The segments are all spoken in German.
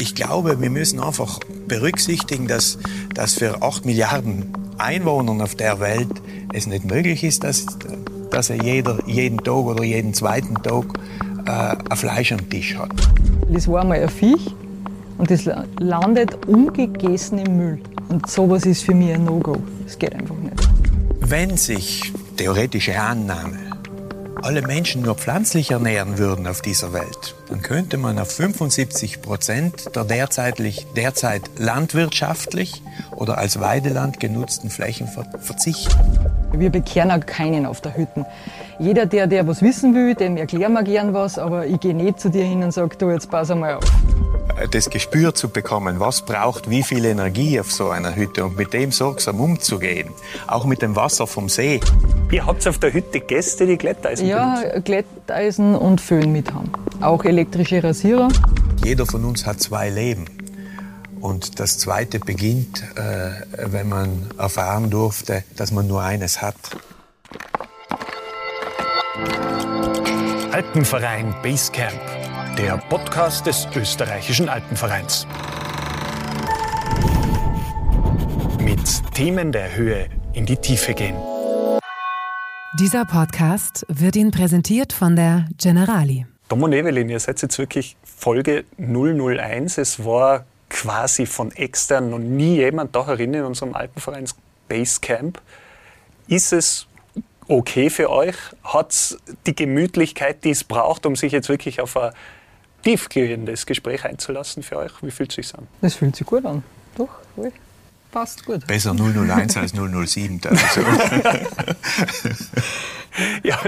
Ich glaube, wir müssen einfach berücksichtigen, dass, dass für 8 Milliarden Einwohner auf der Welt es nicht möglich ist, dass, dass er jeder, jeden Tag oder jeden zweiten Tag äh, ein Fleisch am Tisch hat. Das war einmal ein Viech und das landet ungegessen im Müll. Und sowas ist für mich ein No-Go. Das geht einfach nicht. Wenn sich theoretische Annahme alle Menschen nur pflanzlich ernähren würden auf dieser Welt, dann könnte man auf 75 Prozent der derzeitig, derzeit landwirtschaftlich oder als Weideland genutzten Flächen verzichten. Wir bekehren auch keinen auf der Hütte. Jeder, der, der was wissen will, dem erklären wir gern was, aber ich gehe nicht zu dir hin und sage, du, jetzt pass einmal auf das Gespür zu bekommen, was braucht wie viel Energie auf so einer Hütte und mit dem sorgsam umzugehen, auch mit dem Wasser vom See. Ihr habt auf der Hütte Gäste, die Glätteisen Ja, benutzen. Glätteisen und Föhn mit haben. Auch elektrische Rasierer. Jeder von uns hat zwei Leben. Und das zweite beginnt, äh, wenn man erfahren durfte, dass man nur eines hat. Alpenverein Basecamp der Podcast des österreichischen Alpenvereins. Mit Themen der Höhe in die Tiefe gehen. Dieser Podcast wird Ihnen präsentiert von der Generali. Dom und Evelyn, ihr seid jetzt wirklich Folge 001. Es war quasi von extern noch nie jemand da herin in unserem Alpenvereins Basecamp. Ist es okay für euch? Hat es die Gemütlichkeit, die es braucht, um sich jetzt wirklich auf ein tiefgehendes Gespräch einzulassen für euch. Wie fühlt es sich an? Das fühlt sich gut an. Doch, passt gut. Besser 001 als 007. Also. ja,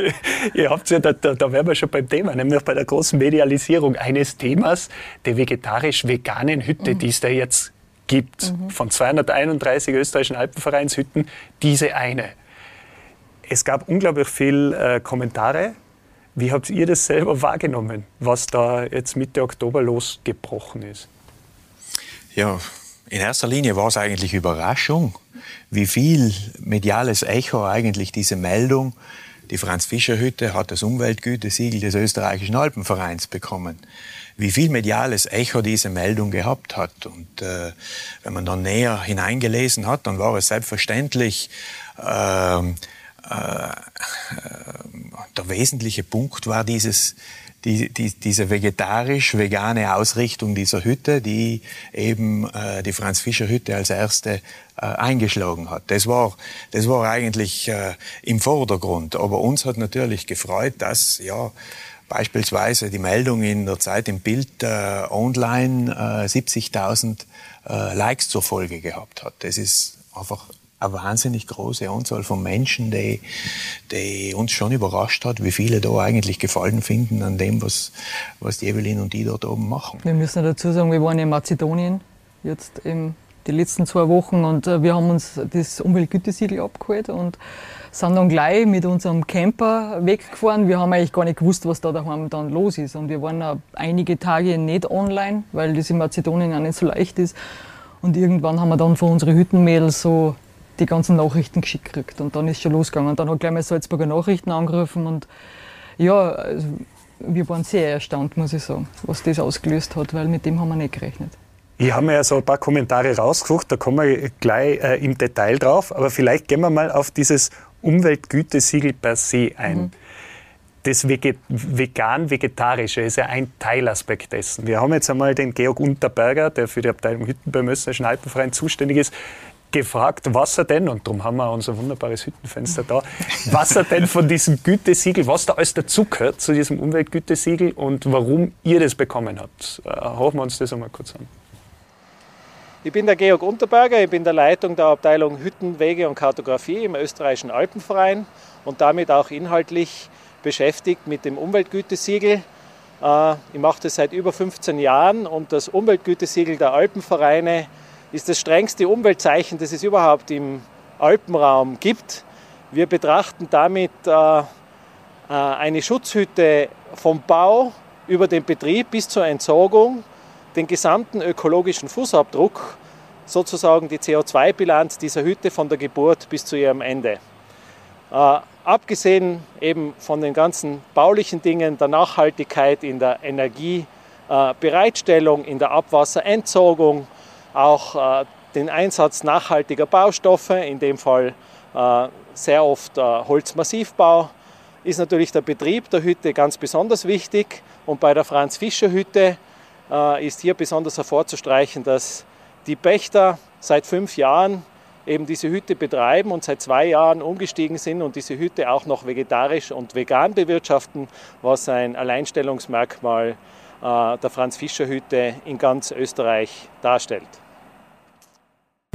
ihr habt ja, da, da, da wären wir schon beim Thema, nämlich bei der großen Medialisierung eines Themas, der vegetarisch-veganen Hütte, mhm. die es da jetzt gibt. Mhm. Von 231 österreichischen Alpenvereinshütten, diese eine. Es gab unglaublich viele äh, Kommentare wie habt ihr das selber wahrgenommen, was da jetzt Mitte Oktober losgebrochen ist? Ja, in erster Linie war es eigentlich Überraschung, wie viel mediales Echo eigentlich diese Meldung, die Franz-Fischer-Hütte hat das Umweltgütesiegel des österreichischen Alpenvereins bekommen. Wie viel mediales Echo diese Meldung gehabt hat. Und äh, wenn man dann näher hineingelesen hat, dann war es selbstverständlich, äh, äh, der wesentliche Punkt war dieses, die, die, diese vegetarisch-vegane Ausrichtung dieser Hütte, die eben äh, die Franz-Fischer-Hütte als erste äh, eingeschlagen hat. Das war, das war eigentlich äh, im Vordergrund. Aber uns hat natürlich gefreut, dass ja beispielsweise die Meldung in der Zeit im Bild äh, online äh, 70.000 äh, Likes zur Folge gehabt hat. Das ist einfach eine wahnsinnig große Anzahl von Menschen, die, die uns schon überrascht hat, wie viele da eigentlich Gefallen finden an dem, was, was die Evelyn und die dort oben machen. Wir müssen dazu sagen, wir waren in Mazedonien jetzt eben die letzten zwei Wochen und äh, wir haben uns das Umweltgütesiegel abgeholt und sind dann gleich mit unserem Camper weggefahren. Wir haben eigentlich gar nicht gewusst, was da daheim dann los ist. Und wir waren auch einige Tage nicht online, weil das in Mazedonien auch nicht so leicht ist. Und irgendwann haben wir dann von unseren Hüttenmädels so die ganzen Nachrichten geschickt gekriegt. Und dann ist schon losgegangen. Und dann hat gleich mal Salzburger Nachrichten angerufen. Und ja, also, wir waren sehr erstaunt, muss ich sagen, was das ausgelöst hat, weil mit dem haben wir nicht gerechnet. Ich habe mir ja so ein paar Kommentare rausgesucht, da kommen wir gleich äh, im Detail drauf. Aber vielleicht gehen wir mal auf dieses Umweltgütesiegel per se ein. Mhm. Das Vegan-Vegetarische ist ja ein Teilaspekt dessen. Wir haben jetzt einmal den Georg Unterberger, der für die Abteilung Hütten beim Österreichischen Alpenverein zuständig ist, gefragt, was er denn, und darum haben wir unser wunderbares Hüttenfenster da, was er denn von diesem Gütesiegel, was da alles dazugehört zu diesem Umweltgütesiegel und warum ihr das bekommen habt. Äh, wir uns das einmal kurz an. Ich bin der Georg Unterberger, ich bin der Leitung der Abteilung Hütten, Wege und Kartografie im österreichischen Alpenverein und damit auch inhaltlich beschäftigt mit dem Umweltgütesiegel. Äh, ich mache das seit über 15 Jahren und das Umweltgütesiegel der Alpenvereine ist das strengste Umweltzeichen, das es überhaupt im Alpenraum gibt. Wir betrachten damit äh, äh, eine Schutzhütte vom Bau über den Betrieb bis zur Entsorgung, den gesamten ökologischen Fußabdruck, sozusagen die CO2-Bilanz dieser Hütte von der Geburt bis zu ihrem Ende. Äh, abgesehen eben von den ganzen baulichen Dingen, der Nachhaltigkeit in der Energie, äh, in der Abwasserentsorgung, auch äh, den Einsatz nachhaltiger Baustoffe, in dem Fall äh, sehr oft äh, Holzmassivbau, ist natürlich der Betrieb der Hütte ganz besonders wichtig. Und bei der Franz-Fischer-Hütte ist hier besonders hervorzustreichen, dass die Pächter seit fünf Jahren eben diese Hütte betreiben und seit zwei Jahren umgestiegen sind und diese Hütte auch noch vegetarisch und vegan bewirtschaften, was ein Alleinstellungsmerkmal der Franz-Fischer-Hütte in ganz Österreich darstellt.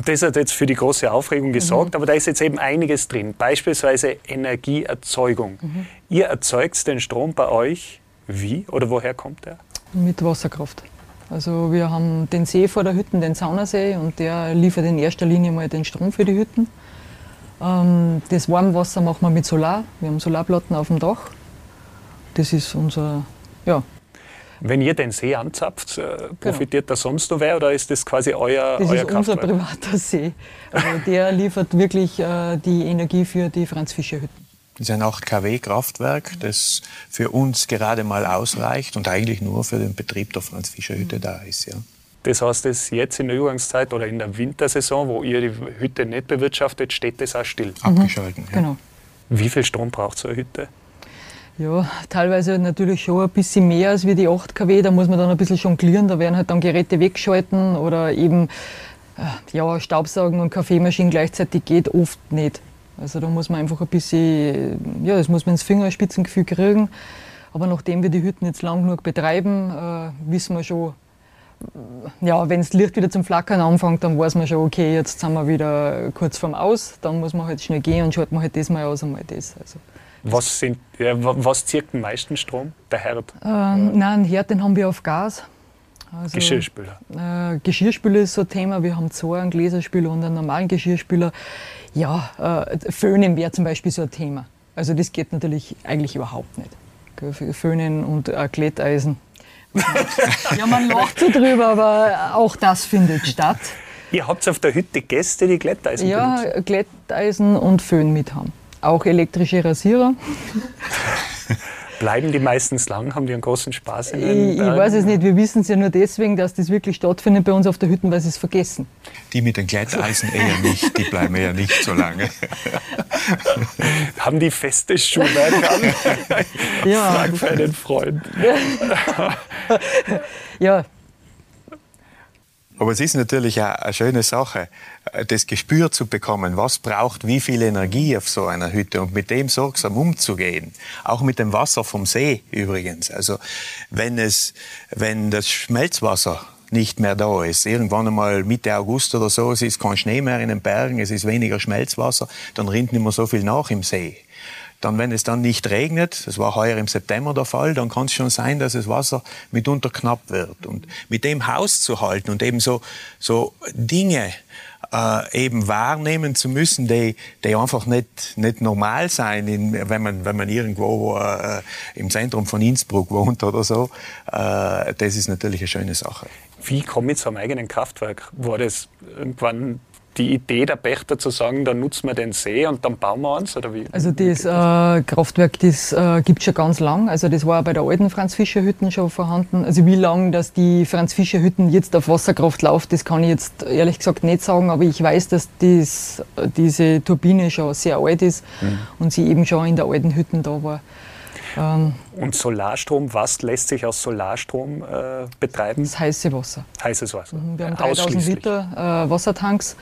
Das hat jetzt für die große Aufregung gesorgt, mhm. aber da ist jetzt eben einiges drin. Beispielsweise Energieerzeugung. Mhm. Ihr erzeugt den Strom bei euch wie oder woher kommt der? Mit Wasserkraft. Also wir haben den See vor der Hütte, den Saunersee, und der liefert in erster Linie mal den Strom für die Hütten. Ähm, das Warmwasser machen wir mit Solar. Wir haben Solarplatten auf dem Dach. Das ist unser, ja, wenn ihr den See anzapft, äh, genau. profitiert genau. da sonst noch wer oder ist das quasi euer Das euer ist unser privater See. Also der liefert wirklich äh, die Energie für die Franz-Fischer-Hütten. Das ist ein 8 kW Kraftwerk, das für uns gerade mal ausreicht und eigentlich nur für den Betrieb der Franz-Fischer-Hütte mhm. da ist. Ja. Das heißt, dass jetzt in der Übergangszeit oder in der Wintersaison, wo ihr die Hütte nicht bewirtschaftet, steht das auch still? Abgeschalten. Mhm. Ja. Genau. Wie viel Strom braucht so eine Hütte? Ja, teilweise natürlich schon ein bisschen mehr als wie die 8 kW. Da muss man dann ein bisschen jonglieren. Da werden halt dann Geräte weggeschalten oder eben äh, ja, Staubsaugen und Kaffeemaschinen gleichzeitig geht oft nicht. Also da muss man einfach ein bisschen, ja, das muss man ins Fingerspitzengefühl kriegen. Aber nachdem wir die Hütten jetzt lang genug betreiben, äh, wissen wir schon, ja, wenn das Licht wieder zum Flackern anfängt, dann weiß man schon, okay, jetzt sind wir wieder kurz vorm Aus. Dann muss man halt schnell gehen und schalten wir halt das mal aus und mal das. Also. Was, sind, ja, was zieht den meisten Strom? Der Herd? Ähm, nein, einen Herd den haben wir auf Gas. Also, Geschirrspüler? Äh, Geschirrspüler ist so ein Thema. Wir haben zwei, einen Gläserspüler und einen normalen Geschirrspüler. Ja, äh, Föhnen wäre zum Beispiel so ein Thema. Also das geht natürlich eigentlich überhaupt nicht. Föhnen und äh, Glätteisen. ja, man lacht so drüber, aber auch das findet statt. Ihr habt auf der Hütte Gäste, die Glätteisen Ja. Glätteisen und Föhn mit haben auch elektrische Rasierer. Bleiben die meistens lang? Haben die einen großen Spaß in den Ich, ich weiß es nicht. Wir wissen es ja nur deswegen, dass das wirklich stattfindet bei uns auf der Hütte, weil sie es vergessen. Die mit den Gleiteisen eher nicht. Die bleiben eher nicht so lange. Haben die festes Schuhwerk an? ja. Frag für einen Freund. ja, aber es ist natürlich auch eine schöne Sache, das Gespür zu bekommen, was braucht wie viel Energie auf so einer Hütte und mit dem sorgsam umzugehen. Auch mit dem Wasser vom See übrigens. Also wenn es, wenn das Schmelzwasser nicht mehr da ist. Irgendwann einmal Mitte August oder so, es ist kein Schnee mehr in den Bergen, es ist weniger Schmelzwasser, dann rinnt nicht mehr so viel nach im See. Dann, wenn es dann nicht regnet, das war heuer im September der Fall, dann kann es schon sein, dass das Wasser mitunter knapp wird. Und mit dem Haus zu halten und eben so, so Dinge äh, eben wahrnehmen zu müssen, die, die einfach nicht, nicht normal sein, in, wenn, man, wenn man irgendwo äh, im Zentrum von Innsbruck wohnt oder so. Äh, das ist natürlich eine schöne Sache. Wie komme ich zu einem eigenen Kraftwerk? War das irgendwann die Idee der Pächter zu sagen, dann nutzen wir den See und dann bauen wir eins? Oder wie? Also das äh, Kraftwerk, das äh, gibt es schon ganz lang. Also das war bei der alten Franz-Fischer-Hütten schon vorhanden. Also wie lange dass die Franz-Fischer-Hütten jetzt auf Wasserkraft läuft, das kann ich jetzt ehrlich gesagt nicht sagen, aber ich weiß, dass das, diese Turbine schon sehr alt ist mhm. und sie eben schon in der alten Hütten da war. Ähm, und Solarstrom, was lässt sich aus Solarstrom äh, betreiben? Das heiße Wasser. Heißes Wasser. Mhm, wir haben 3000 Liter äh, Wassertanks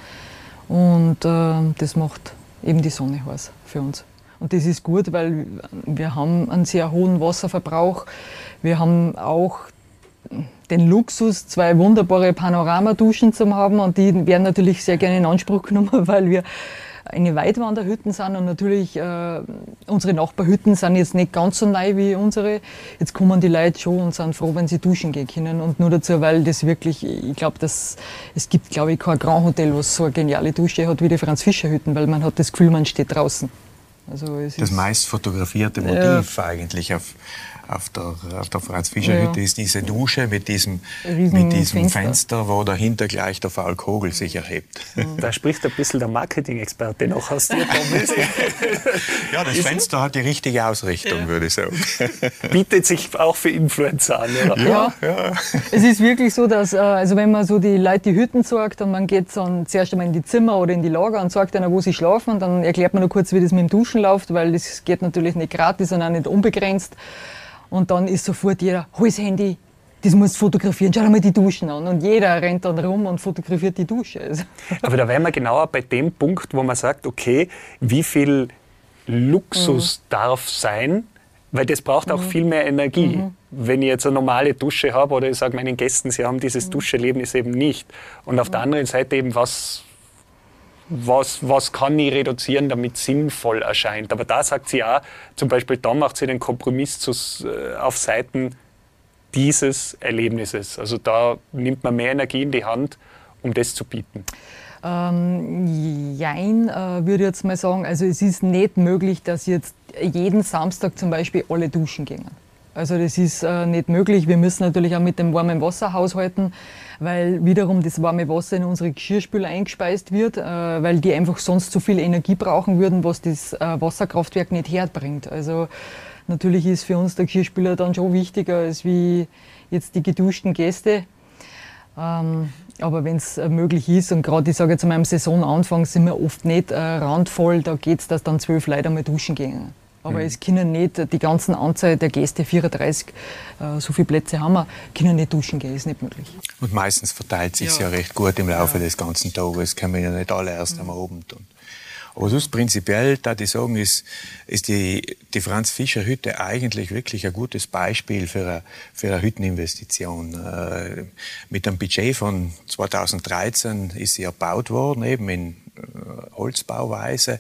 und äh, das macht eben die Sonne heiß für uns. Und das ist gut, weil wir haben einen sehr hohen Wasserverbrauch. Wir haben auch den Luxus, zwei wunderbare Panoramaduschen zu haben und die werden natürlich sehr gerne in Anspruch genommen, weil wir eine Weitwanderhütten sind und natürlich äh, unsere Nachbarhütten sind jetzt nicht ganz so neu wie unsere. Jetzt kommen die Leute schon und sind froh, wenn sie duschen gehen können und nur dazu, weil das wirklich, ich glaube, es gibt, glaube ich, kein Grand Hotel, was so eine geniale Dusche hat wie die Franz Fischer Hütten, weil man hat das Gefühl, man steht draußen. Also das meist fotografierte Motiv ja. eigentlich auf, auf der, auf der Franz-Fischer-Hütte Ja. ist diese Dusche mit diesem, Riesen mit diesem Fenster. Fenster. wo dahinter gleich der Fall Kogel sich erhebt. Da spricht ein bisschen der Marketing-Experte noch aus dir, Thomas. Ja, das Fenster hat die richtige Ausrichtung, würde ich sagen. Bietet sich auch für Influencer an. Oder? Ja, es ist wirklich so, dass, äh, also wenn man so die Leute die Hütten sagt und man geht dann zuerst einmal in die Zimmer oder in die Lager und sagt ihnen, wo sie schlafen, dann erklärt man nur kurz, wie das mit dem Duschen läuft, weil das geht natürlich nicht gratis und auch nicht unbegrenzt. Und dann ist sofort jeder, hol das Handy, das musst du fotografieren, schau dir mal die Duschen an. Und jeder rennt dann rum und fotografiert die Dusche. Also, Aber da wären wir genauer bei dem Punkt, wo man sagt, okay, wie viel Luxus darf sein, weil das braucht auch viel mehr Energie. Wenn ich jetzt eine normale Dusche habe oder ich sage meinen Gästen, sie haben dieses Duscherlebnis eben nicht. Und auf der anderen Seite eben, was, was, was kann ich reduzieren, damit sinnvoll erscheint. Aber da sagt sie auch, zum Beispiel da macht sie den Kompromiss zu, äh, auf Seiten dieses Erlebnisses. Also da nimmt man mehr Energie in die Hand, um das zu bieten. Ähm, jein, äh, würde ich jetzt mal sagen. Also es ist nicht möglich, dass jetzt jeden Samstag zum Beispiel alle duschen gehen. Also das ist äh, nicht möglich. Wir müssen natürlich auch mit dem warmen Wasser haushalten, weil wiederum das warme Wasser in unsere Geschirrspüler eingespeist wird, äh, weil die einfach sonst zu viel Energie brauchen würden, was das äh, Wasserkraftwerk nicht herbringt. Also natürlich ist für uns der Geschirrspüler dann schon wichtiger als wie jetzt die geduschten Gäste. Ähm, aber wenn es möglich ist, und gerade ich sage jetzt mal am Saisonanfang sind wir oft nicht äh, randvoll, da geht es, dass dann zwölf Leute einmal duschen gehen. Aber es können nicht die ganzen Anzahl der Gäste, 34, äh, so viele Plätze haben wir, können nicht duschen gehen, ist nicht möglich. Und meistens verteilt sich ja. Ja. recht gut im Laufe des ganzen Tages. Können wir ja nicht alle erst am Abend tun. Aber sonst prinzipiell, da ich sagen, ist, ist die, die Franz-Fischer-Hütte eigentlich wirklich ein gutes Beispiel für eine, für eine Hütteninvestition. Äh, mit einem Budget von 2013 ist sie erbaut worden, eben in äh, Holzbauweise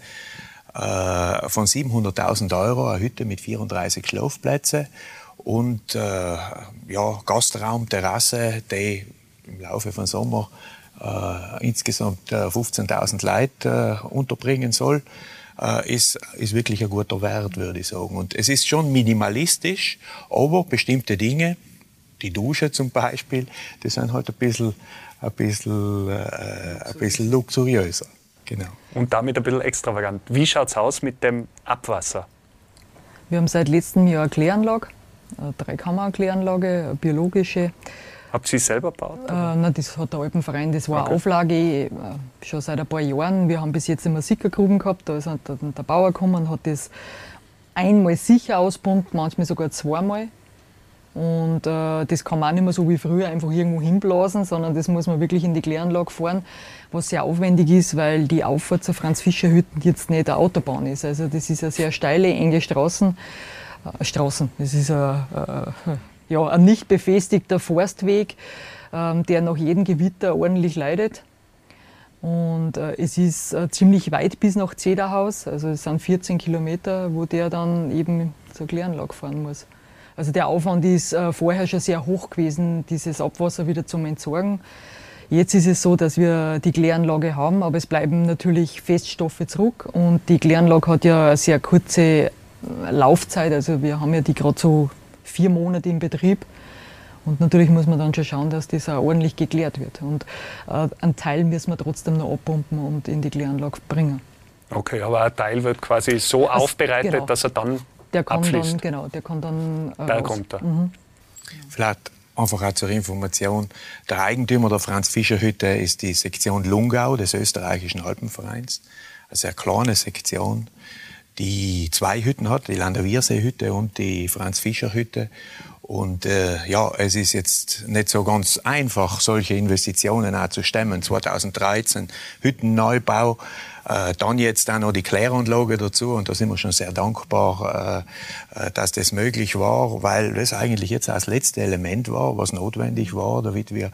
äh, von 700.000 Euro, eine Hütte mit 34 Schlafplätzen und äh, ja, Gastraum, Terrasse, die im Laufe von Sommer äh, insgesamt äh, 15.000 Leute äh, unterbringen soll, äh, ist, ist wirklich ein guter Wert, würde ich sagen. Und es ist schon minimalistisch, aber bestimmte Dinge, die Dusche zum Beispiel, die sind halt ein bisschen, ein bisschen, äh, ein bisschen luxuriöser. Genau. Und damit ein bisschen extravagant. Wie schaut es aus mit dem Abwasser? Wir haben seit letztem Jahr eine Kläranlage, eine Dreikammer-Kläranlage, eine biologische. Habt ihr sie selber gebaut? Äh, na, das hat der Alpenverein, das war eine Auflage äh, schon seit ein paar Jahren. Wir haben bis jetzt immer Sickergruben gehabt, da ist der, der Bauer gekommen und hat das einmal sicher auspumpt, manchmal sogar zweimal. Und äh, das kann man auch nicht mehr so wie früher einfach irgendwo hinblasen, sondern das muss man wirklich in die Kläranlage fahren, was sehr aufwendig ist, weil die Auffahrt zur Franz-Fischer-Hütten jetzt nicht eine Autobahn ist. Also das ist eine sehr steile, enge Straßen. Äh, Straßen, das ist ein, äh, ja, ein nicht befestigter Forstweg, ähm, der nach jedem Gewitter ordentlich leidet. Und äh, es ist äh, ziemlich weit bis nach Zederhaus, also es sind 14 Kilometer, wo der dann eben zur Kläranlage fahren muss. Also der Aufwand ist äh, vorher schon sehr hoch gewesen, dieses Abwasser wieder zum Entsorgen. Jetzt ist es so, dass wir die Kläranlage haben, aber es bleiben natürlich Feststoffe zurück und die Kläranlage hat ja eine sehr kurze äh, Laufzeit, also wir haben ja die gerade so vier Monate im Betrieb. Und natürlich muss man dann schon schauen, dass das auch ordentlich geklärt wird. Und äh, einen Teil müssen wir trotzdem noch abpumpen und in die Kläranlage bringen. Okay, aber ein Teil wird quasi so Also, aufbereitet, genau. dass er dann Der kann abfließt. dann, genau, der kann dann äh, Da raus. kommt er. Vielleicht einfach auch zur Information. Der Eigentümer der Franz-Fischer-Hütte ist die Sektion Lungau des österreichischen Alpenvereins. Also eine kleine Sektion, die zwei Hütten hat, die Landerwiersee-Hütte und die Franz-Fischer-Hütte. Und äh, ja, es ist jetzt nicht so ganz einfach, solche Investitionen auch zu stemmen. 2013 Hüttenneubau, dann jetzt auch noch die Kläranlage dazu. Und da sind wir schon sehr dankbar, äh, äh, dass das möglich war, weil das eigentlich jetzt das letzte Element war, was notwendig war, damit wir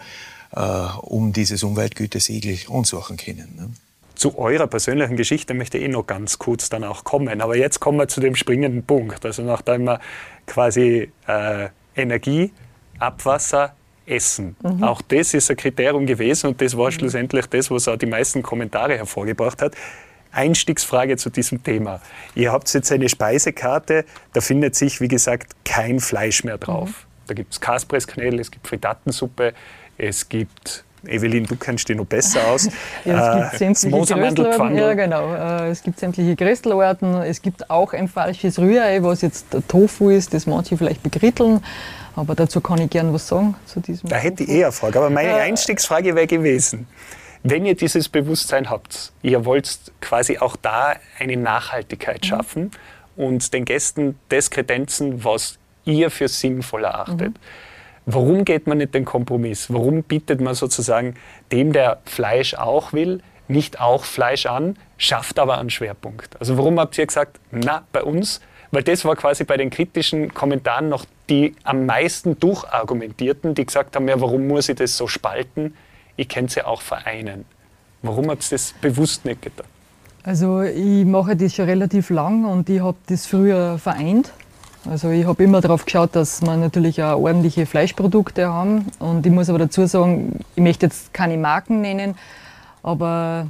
äh, um dieses Umweltgütesiegel ansuchen können. Ne? Zu eurer persönlichen Geschichte möchte ich eh noch ganz kurz dann auch kommen. Aber jetzt kommen wir zu dem springenden Punkt. Also nachdem wir quasi äh, Energie, Abwasser, Essen. Auch das ist ein Kriterium gewesen und das war schlussendlich das, was auch die meisten Kommentare hervorgebracht hat. Einstiegsfrage zu diesem Thema. Ihr habt jetzt eine Speisekarte, da findet sich, wie gesagt, kein Fleisch mehr drauf. Mhm. Da gibt es Kaspressknödel, es gibt Frittatensuppe, es gibt Evelyn, du kennst dich noch besser aus. ja, es gibt äh, sämtliche Größelarten. Ja, genau. Äh, es gibt sämtliche Größelarten. Es gibt auch ein falsches Rührei, was jetzt Tofu ist, das manche vielleicht bekritteln. Aber dazu kann ich gerne was sagen. Zu diesem da hätte ich eher eine Frage. Aber meine äh, Einstiegsfrage wäre gewesen, wenn ihr dieses Bewusstsein habt, ihr wollt quasi auch da eine Nachhaltigkeit mhm. schaffen mhm. und den Gästen das kredenzen, was ihr für sinnvoll erachtet. Mhm Warum geht man nicht den Kompromiss? Warum bietet man sozusagen dem, der Fleisch auch will, nicht auch Fleisch an, schafft aber einen Schwerpunkt? Also warum habt ihr gesagt, na, bei uns, weil das war quasi bei den kritischen Kommentaren noch die am meisten durchargumentierten, die gesagt haben, ja, warum muss ich das so spalten? Ich kenne es ja auch vereinen. Warum habt ihr das bewusst nicht getan? Also ich mache das schon relativ lang und ich habe das früher vereint. Also ich habe immer darauf geschaut, dass wir natürlich auch ordentliche Fleischprodukte haben. Und ich muss aber dazu sagen, ich möchte jetzt keine Marken nennen, aber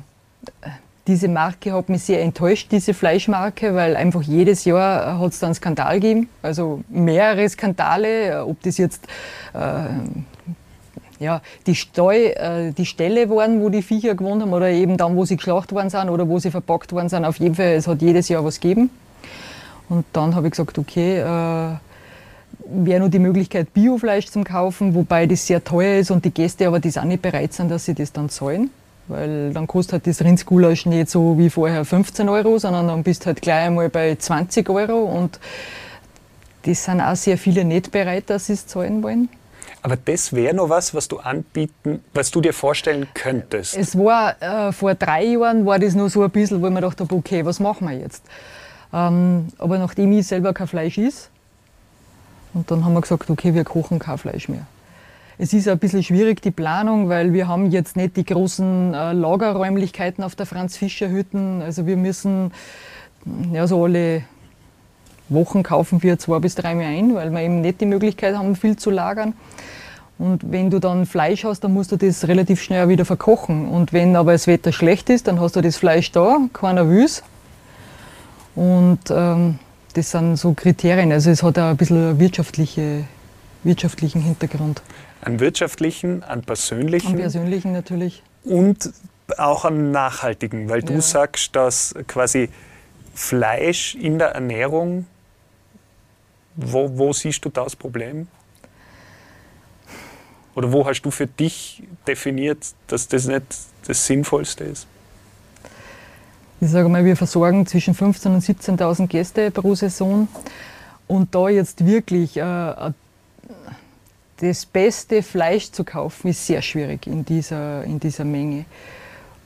diese Marke hat mich sehr enttäuscht, diese Fleischmarke, weil einfach jedes Jahr hat es da einen Skandal gegeben. Also mehrere Skandale, ob das jetzt äh, ja, die, Steu, äh, die Ställe waren, wo die Viecher gewohnt haben, oder eben dann, wo sie geschlachtet worden sind oder wo sie verpackt worden sind. Auf jeden Fall, es hat jedes Jahr was gegeben. Und dann habe ich gesagt, okay, äh, wäre nur die Möglichkeit, Biofleisch zu kaufen, wobei das sehr teuer ist und die Gäste aber das auch nicht bereit sind, dass sie das dann zahlen. Weil dann kostet halt das Rindsgulasch nicht so wie vorher 15 Euro, sondern dann bist du halt gleich einmal bei 20 Euro und das sind auch sehr viele nicht bereit, dass sie es zahlen wollen. Aber das wäre noch was, was du anbieten, was du dir vorstellen könntest. Es war äh, vor drei Jahren war das nur so ein bisschen, wo ich mir dachte, okay, was machen wir jetzt? Ähm, aber nachdem ich selber kein Fleisch ist, und dann haben wir gesagt, okay, wir kochen kein Fleisch mehr. Es ist ein bisschen schwierig, die Planung, weil wir haben jetzt nicht die großen äh, Lagerräumlichkeiten auf der Franz-Fischer-Hütten. Also wir müssen ja, so alle Wochen kaufen wir zwei bis drei Mal ein, weil wir eben nicht die Möglichkeit haben, viel zu lagern. Und wenn du dann Fleisch hast, dann musst du das relativ schnell wieder verkochen. Und wenn aber das Wetter schlecht ist, dann hast du das Fleisch da, keiner will und ähm, das sind so Kriterien. Also es hat auch ein bisschen wirtschaftliche, wirtschaftlichen Hintergrund. Einen wirtschaftlichen, einen persönlichen. Einen persönlichen natürlich. Und auch einen nachhaltigen, weil du ja. sagst, dass quasi Fleisch in der Ernährung, wo, wo siehst du das Problem? Oder wo hast du für dich definiert, dass das nicht das Sinnvollste ist? Ich sage mal, wir versorgen zwischen 15.000 und 17.000 Gäste pro Saison. Und da jetzt wirklich äh, das beste Fleisch zu kaufen, ist sehr schwierig in dieser, in dieser Menge.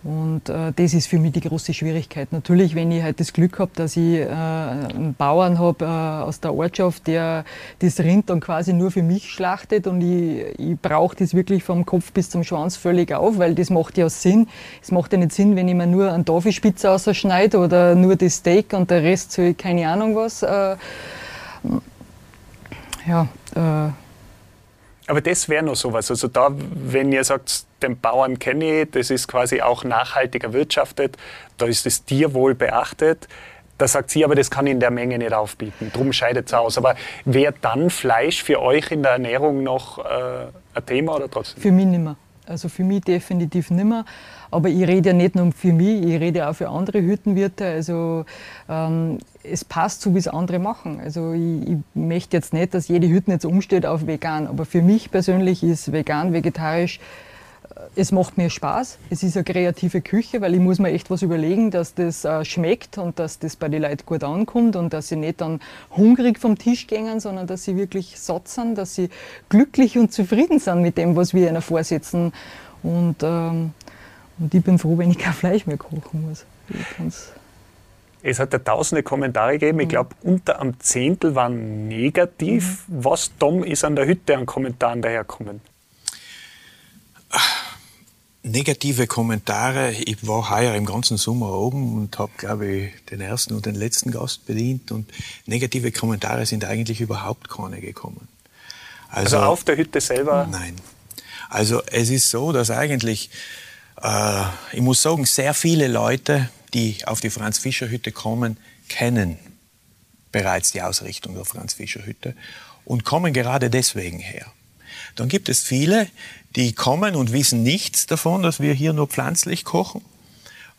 Und äh, das ist für mich die große Schwierigkeit. Natürlich, wenn ich halt das Glück habe, dass ich äh, einen Bauern habe äh, aus der Ortschaft, der das Rind dann quasi nur für mich schlachtet und ich, ich brauche das wirklich vom Kopf bis zum Schwanz völlig auf, weil das macht ja Sinn. Es macht ja nicht Sinn, wenn ich mir nur einen Tafelspitze ausschneide oder nur das Steak und der Rest soll keine Ahnung was. Äh, ja, äh, aber das wäre noch sowas. Also da, wenn ihr sagt, den Bauern kenne ich, das ist quasi auch nachhaltiger wirtschaftet, da ist das Tierwohl beachtet. Da sagt sie, aber das kann ich in der Menge nicht aufbieten. Drum scheidet es aus. Aber wäre dann Fleisch für euch in der Ernährung noch äh, ein Thema oder trotzdem? Für mich nicht mehr. Also für mich definitiv nicht mehr. Aber ich rede ja nicht nur für mich, ich rede auch für andere Hüttenwirte. Also ähm, es passt so, wie es andere machen. Also ich, ich, möchte jetzt nicht, dass jede Hütte jetzt umsteht auf vegan. Aber für mich persönlich ist vegan, vegetarisch, es macht mir Spaß. Es ist eine kreative Küche, weil ich muss mir echt was überlegen, dass das äh, schmeckt und dass das bei den Leuten gut ankommt und dass sie nicht dann hungrig vom Tisch gehen, sondern dass sie wirklich satt sind, dass sie glücklich und zufrieden sind mit dem, was wir ihnen vorsetzen. Und ähm, und ich bin froh, wenn ich kein Fleisch mehr kochen muss. Es hat ja tausende Kommentare gegeben. Ich mhm. glaube, unter einem Zehntel waren negativ. Mhm. Was dumm ist an der Hütte an Kommentaren daherkommen? Negative Kommentare. Ich war heuer im ganzen Sommer oben und habe, glaube ich, den ersten und den letzten Gast bedient. Und negative Kommentare sind eigentlich überhaupt keine gekommen. Also, also auf der Hütte selber? Nein. Also es ist so, dass eigentlich äh, ich muss sagen, sehr viele Leute die auf die Franz-Fischer-Hütte kommen, kennen bereits die Ausrichtung der Franz-Fischer-Hütte und kommen gerade deswegen her. Dann gibt es viele, die kommen und wissen nichts davon, dass wir hier nur pflanzlich kochen.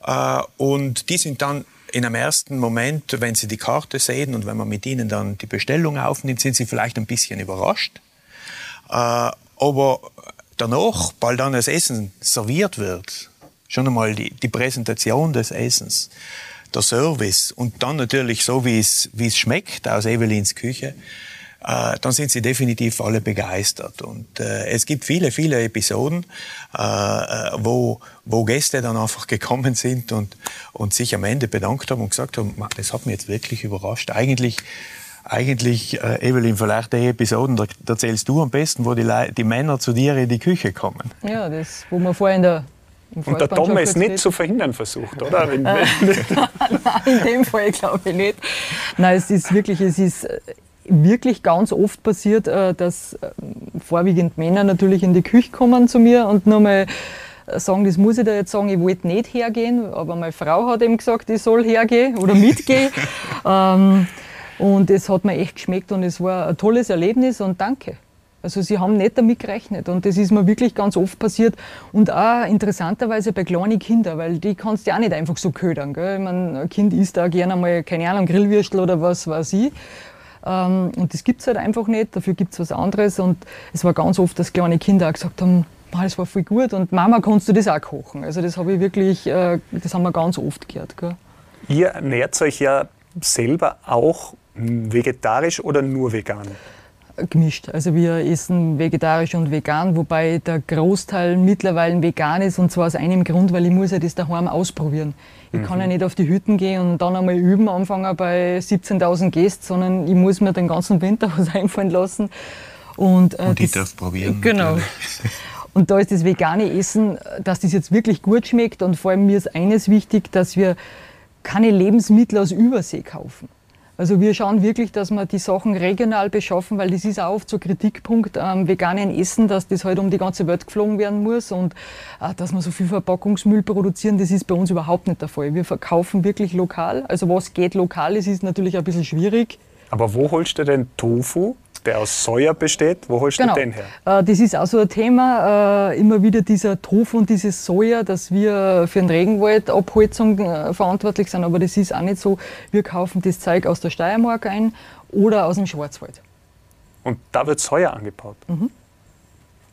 Äh, und die sind dann in einem ersten Moment, wenn sie die Karte sehen und wenn man mit ihnen dann die Bestellung aufnimmt, sind sie vielleicht ein bisschen überrascht. Äh, aber danach, bald dann das Essen serviert wird, schon einmal die, die Präsentation des Essens, der Service und dann natürlich so, wie es, wie es schmeckt aus Evelins Küche, äh, dann sind sie definitiv alle begeistert. Und äh, es gibt viele, viele Episoden, äh, äh wo, wo Gäste dann einfach gekommen sind und, und sich am Ende bedankt haben und gesagt haben, das hat mich jetzt wirklich überrascht. Eigentlich eigentlich, äh, Evelyn, vielleicht die Episoden, da erzählst du am besten, wo die, Le die Männer zu dir in die Küche kommen. Ja, das, wo wir vorhin in der und der Tom ist nicht zu verhindern versucht, oder? Nein, in dem Fall glaube ich nicht. Nein, es ist wirklich, es ist wirklich ganz oft passiert, äh, dass äh, vorwiegend Männer natürlich in die Küche kommen zu mir und nur mal sagen, das muss ich da jetzt sagen, ich wollte nicht hergehen, aber meine Frau hat eben gesagt, ich soll hergehen oder mitgehen. ähm, und es hat mir echt geschmeckt und es war ein tolles Erlebnis und danke. Also sie haben nicht damit gerechnet und das ist mir wirklich ganz oft passiert und auch interessanterweise bei kleinen Kindern, weil die kannst du ja auch nicht einfach so ködern. Gell? Ich meine, ein Kind isst da gerne mal, keine Ahnung, Grillwürstel oder was weiß ich. Ähm, und das gibt es halt einfach nicht, dafür gibt es was anderes. Und es war ganz oft, dass kleine Kinder auch gesagt haben, das war voll gut und Mama, kannst du das auch kochen? Also das habe ich wirklich, äh, das haben wir ganz oft gehört. Gell? Ihr ernährt euch ja selber auch vegetarisch oder nur vegan? Gemischt. Also wir essen vegetarisch und vegan, wobei der Großteil mittlerweile vegan ist und zwar aus einem Grund, weil ich muss ja das daheim ausprobieren. Ich mhm. kann ja nicht auf die Hütten gehen und dann einmal üben, anfangen bei 17.000 Gästen, sondern ich muss mir den ganzen Winter was einfallen lassen. Und, äh, und ich darf probieren. Genau. Und da ist das vegane Essen, dass das jetzt wirklich gut schmeckt und vor allem mir ist eines wichtig, dass wir keine Lebensmittel aus Übersee kaufen. Also wir schauen wirklich, dass wir die Sachen regional beschaffen, weil das ist auch oft so Kritikpunkt am veganen Essen, dass das halt um die ganze Welt geflogen werden muss und äh, dass wir so viel Verpackungsmüll produzieren, das ist bei uns überhaupt nicht der Fall. Wir verkaufen wirklich lokal. Also was geht lokal ist, ist natürlich ein bisschen schwierig. Aber wo holst du denn Tofu? Der aus Soja besteht. Wo holst genau. du den her? Äh, das ist auch so ein Thema, äh, immer wieder dieser Tofu und dieses Soja, dass wir für den Regenwaldabholzung äh, verantwortlich sind, aber das ist auch nicht so. Wir kaufen das Zeug aus der Steiermark ein oder aus dem Schwarzwald. Und da wird Soja angebaut? Mhm.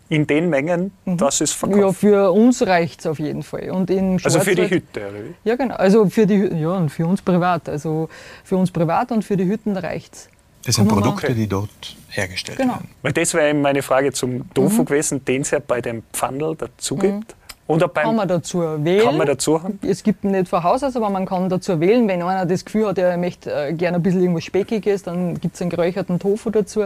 In den Mengen, mhm. dass es verkauft? Ja, für uns reicht es auf jeden Fall. Und in also für die Hütte, oder wie? Ja, genau. Also für, die, ja, und für uns privat. Also für uns privat und für die Hütten reicht es. Das sind Produkte, die dort hergestellt genau. werden. Weil das wäre meine Frage zum Tofu mhm. gewesen, den es ja bei dem Pfandl dazu gibt. Mhm. Oder beim, kann man dazu wählen. Kann man dazu haben? Es gibt nicht von Haus aus, aber man kann dazu wählen. Wenn einer das Gefühl hat, er möchte äh, gerne ein bisschen irgendwas Speckiges, dann gibt es einen geräucherten Tofu dazu.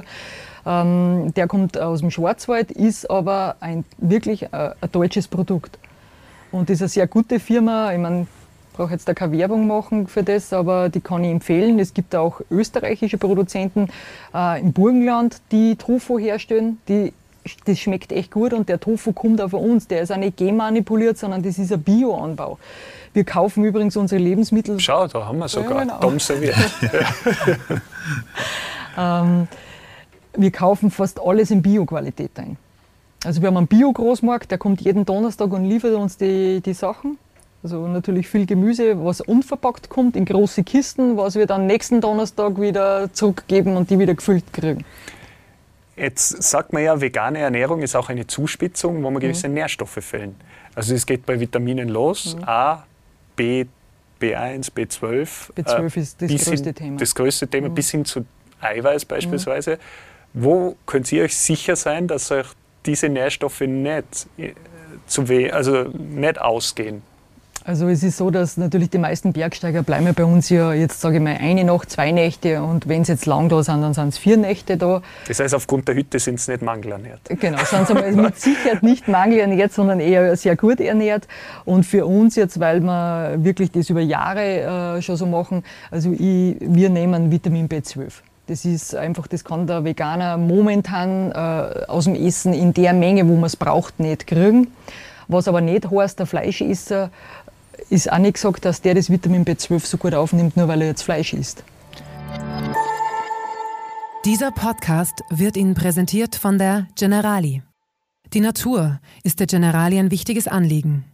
Ähm, der kommt aus dem Schwarzwald, ist aber ein, wirklich äh, ein deutsches Produkt. Und ist eine sehr gute Firma. Ich meine, brauche jetzt da keine Werbung machen für das, aber die kann ich empfehlen. Es gibt auch österreichische Produzenten äh, im Burgenland, die Tofu herstellen. Die, das schmeckt echt gut und der Tofu kommt auch von uns. Der ist auch nicht genmanipuliert, sondern das ist ein Bioanbau. Wir kaufen übrigens unsere Lebensmittel. Schau, da haben wir sogar ja, genau. Serviert. ähm, wir kaufen fast alles in Bio-Qualität ein. Also wir haben einen Bio-Großmarkt, der kommt jeden Donnerstag und liefert uns die, die Sachen. Also natürlich viel Gemüse, was unverpackt kommt, in große Kisten, was wir dann nächsten Donnerstag wieder zurückgeben und die wieder gefüllt kriegen. Jetzt sagt man ja, vegane Ernährung ist auch eine Zuspitzung, wo man gewisse mhm. Nährstoffe fehlen. Also es geht bei Vitaminen los, mhm. A, B, B1, B12. B12 äh, ist das größte Thema. Das größte Thema, mhm. bis hin zu Eiweiß beispielsweise. Wo könnt ihr euch sicher sein, dass euch diese Nährstoffe nicht, äh, zu also nicht ausgehen? Also es ist so, dass natürlich die meisten Bergsteiger bleiben bei uns ja jetzt sage ich mal eine Nacht, zwei Nächte und wenn sie jetzt lang da sind, dann sind es vier Nächte da. Das heißt, aufgrund der Hütte sind sie nicht mangelernährt. Genau, sind sie mit Sicherheit nicht mangelernährt, sondern eher sehr gut ernährt. Und für uns jetzt, weil wir wirklich das über Jahre äh, schon so machen, also ich, wir nehmen Vitamin B12. Das ist einfach, das kann der Veganer momentan äh, aus dem Essen in der Menge, wo man es braucht, nicht kriegen. Was aber nicht heißt, der Fleischesser ist auch nicht gesagt, dass der das Vitamin B12 so gut aufnimmt, nur weil er jetzt Fleisch isst. Dieser Podcast wird Ihnen präsentiert von der Generali. Die Natur ist der Generali ein wichtiges Anliegen.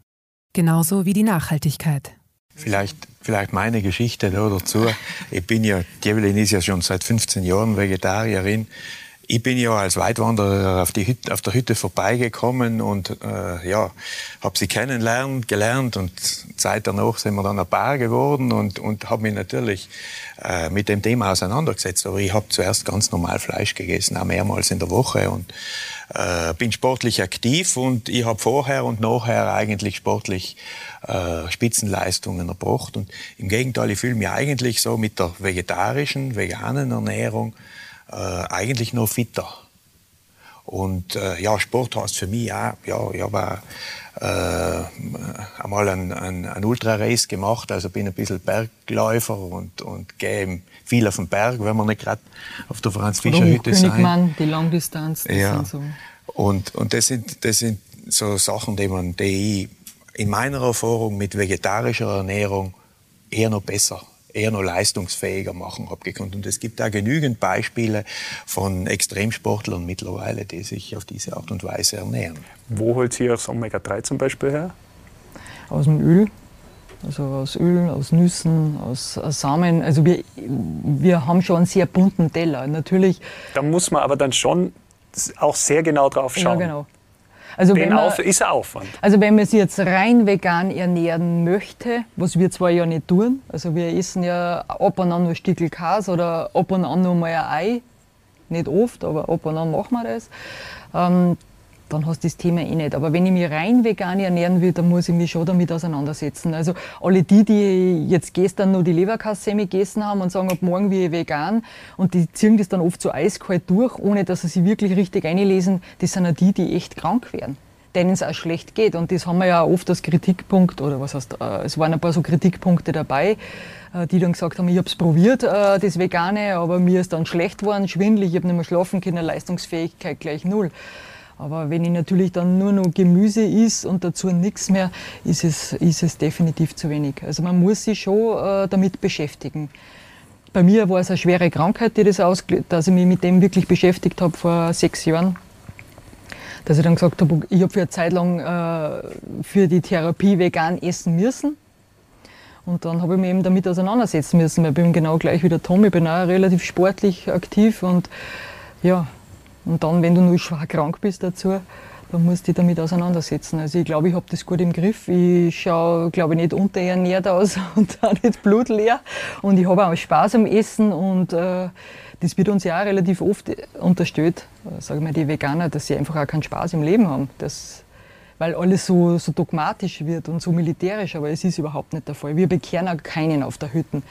Genauso wie die Nachhaltigkeit. Vielleicht, vielleicht meine Geschichte da dazu. Ich bin ja, Evelyn ist ja schon seit 15 Jahren Vegetarierin. Ich bin ja als Weitwanderer auf, die Hütte, auf der Hütte vorbeigekommen und äh, ja, habe sie kennenlernen, gelernt und Zeit danach sind wir dann ein Paar geworden und, und habe mich natürlich äh, mit dem Thema auseinandergesetzt. Aber ich habe zuerst ganz normal Fleisch gegessen, auch mehrmals in der Woche und äh, bin sportlich aktiv und ich habe vorher und nachher eigentlich sportlich äh, Spitzenleistungen erbracht. Und im Gegenteil, ich fühle mich eigentlich so mit der vegetarischen, veganen Ernährung äh, eigentlich nur fitter. Und äh, ja, Sport heißt für mich auch, ja, ich habe äh, einmal einen, einen, einen Ultra-Race gemacht, also bin ein bisschen Bergläufer und, und gehe viel auf den Berg, wenn wir nicht gerade auf der Franz-Fischer-Hütte sind. Königmann, die Langdistanz, das Ja. sind so. Und, und das, sind, das sind so Sachen, die, man, die ich in meiner Erfahrung mit vegetarischer Ernährung eher noch besser, eher noch leistungsfähiger machen habe gekonnt. Und es gibt auch genügend Beispiele von Extremsportlern mittlerweile, die sich auf diese Art und Weise ernähren. Wo holt ihr das Omega-3 zum Beispiel her? Aus dem Öl. Also aus Öl, aus Nüssen, aus, aus Samen. Also wir, wir haben schon einen sehr bunten Teller. Natürlich, Da muss man aber dann schon auch sehr genau drauf ja schauen. genau. Also wenn man, Auf ist ein Aufwand. Also wenn man sich jetzt rein vegan ernähren möchte, was wir zwar ja nicht tun, also wir essen ja ab und an nur ein Stückel Käse oder ab und an nur mal ein Ei, nicht oft, aber ab und an machen wir das, ähm, dann hast du das Thema eh nicht. Aber wenn ich mich rein vegan ernähren will, dann muss ich mich schon damit auseinandersetzen. Also alle die, die jetzt gestern nur die Leberkassemi gegessen haben und sagen, ab morgen wie ich vegan und die ziehen das dann oft so eiskalt durch, ohne dass sie sich wirklich richtig einlesen, das sind ja die, die echt krank werden denen es auch schlecht geht. Und das haben wir ja oft als Kritikpunkt, oder was heißt, äh, es waren ein paar so Kritikpunkte dabei, äh, die dann gesagt haben, ich habe es probiert, äh, das Vegane, aber mir ist dann schlecht geworden, schwindelig, ich habe nicht mehr schlafen können, Leistungsfähigkeit gleich null. Aber wenn ich natürlich dann nur noch Gemüse isst und dazu nichts mehr, ist es, ist es definitiv zu wenig. Also man muss sich schon äh, damit beschäftigen. Bei mir war es eine schwere Krankheit, die das ausgelöst, dass ich mich mit dem wirklich beschäftigt habe vor sechs Jahren dass ich dann gesagt habe, ich habe für eine Zeit lang äh, für die Therapie vegan essen müssen. Und dann habe ich mich eben damit auseinandersetzen müssen, ich bin genau gleich wie der Tom, ich bin auch relativ sportlich aktiv und ja, und dann, wenn du nur schwer krank bist dazu, dann musst du dich damit auseinandersetzen. Also ich glaube, ich habe das gut im Griff. Ich schaue, glaube ich, nicht unterernährt aus und auch nicht blutleer. Und ich habe auch Spaß am Essen und äh, das wird uns ja auch relativ oft unterstellt, äh, sage ich mal, die Veganer, dass sie einfach auch keinen Spaß im Leben haben. Das, weil alles so, so dogmatisch wird und so militärisch, aber es ist überhaupt nicht der Fall. Wir bekehren auch keinen auf der Hütte.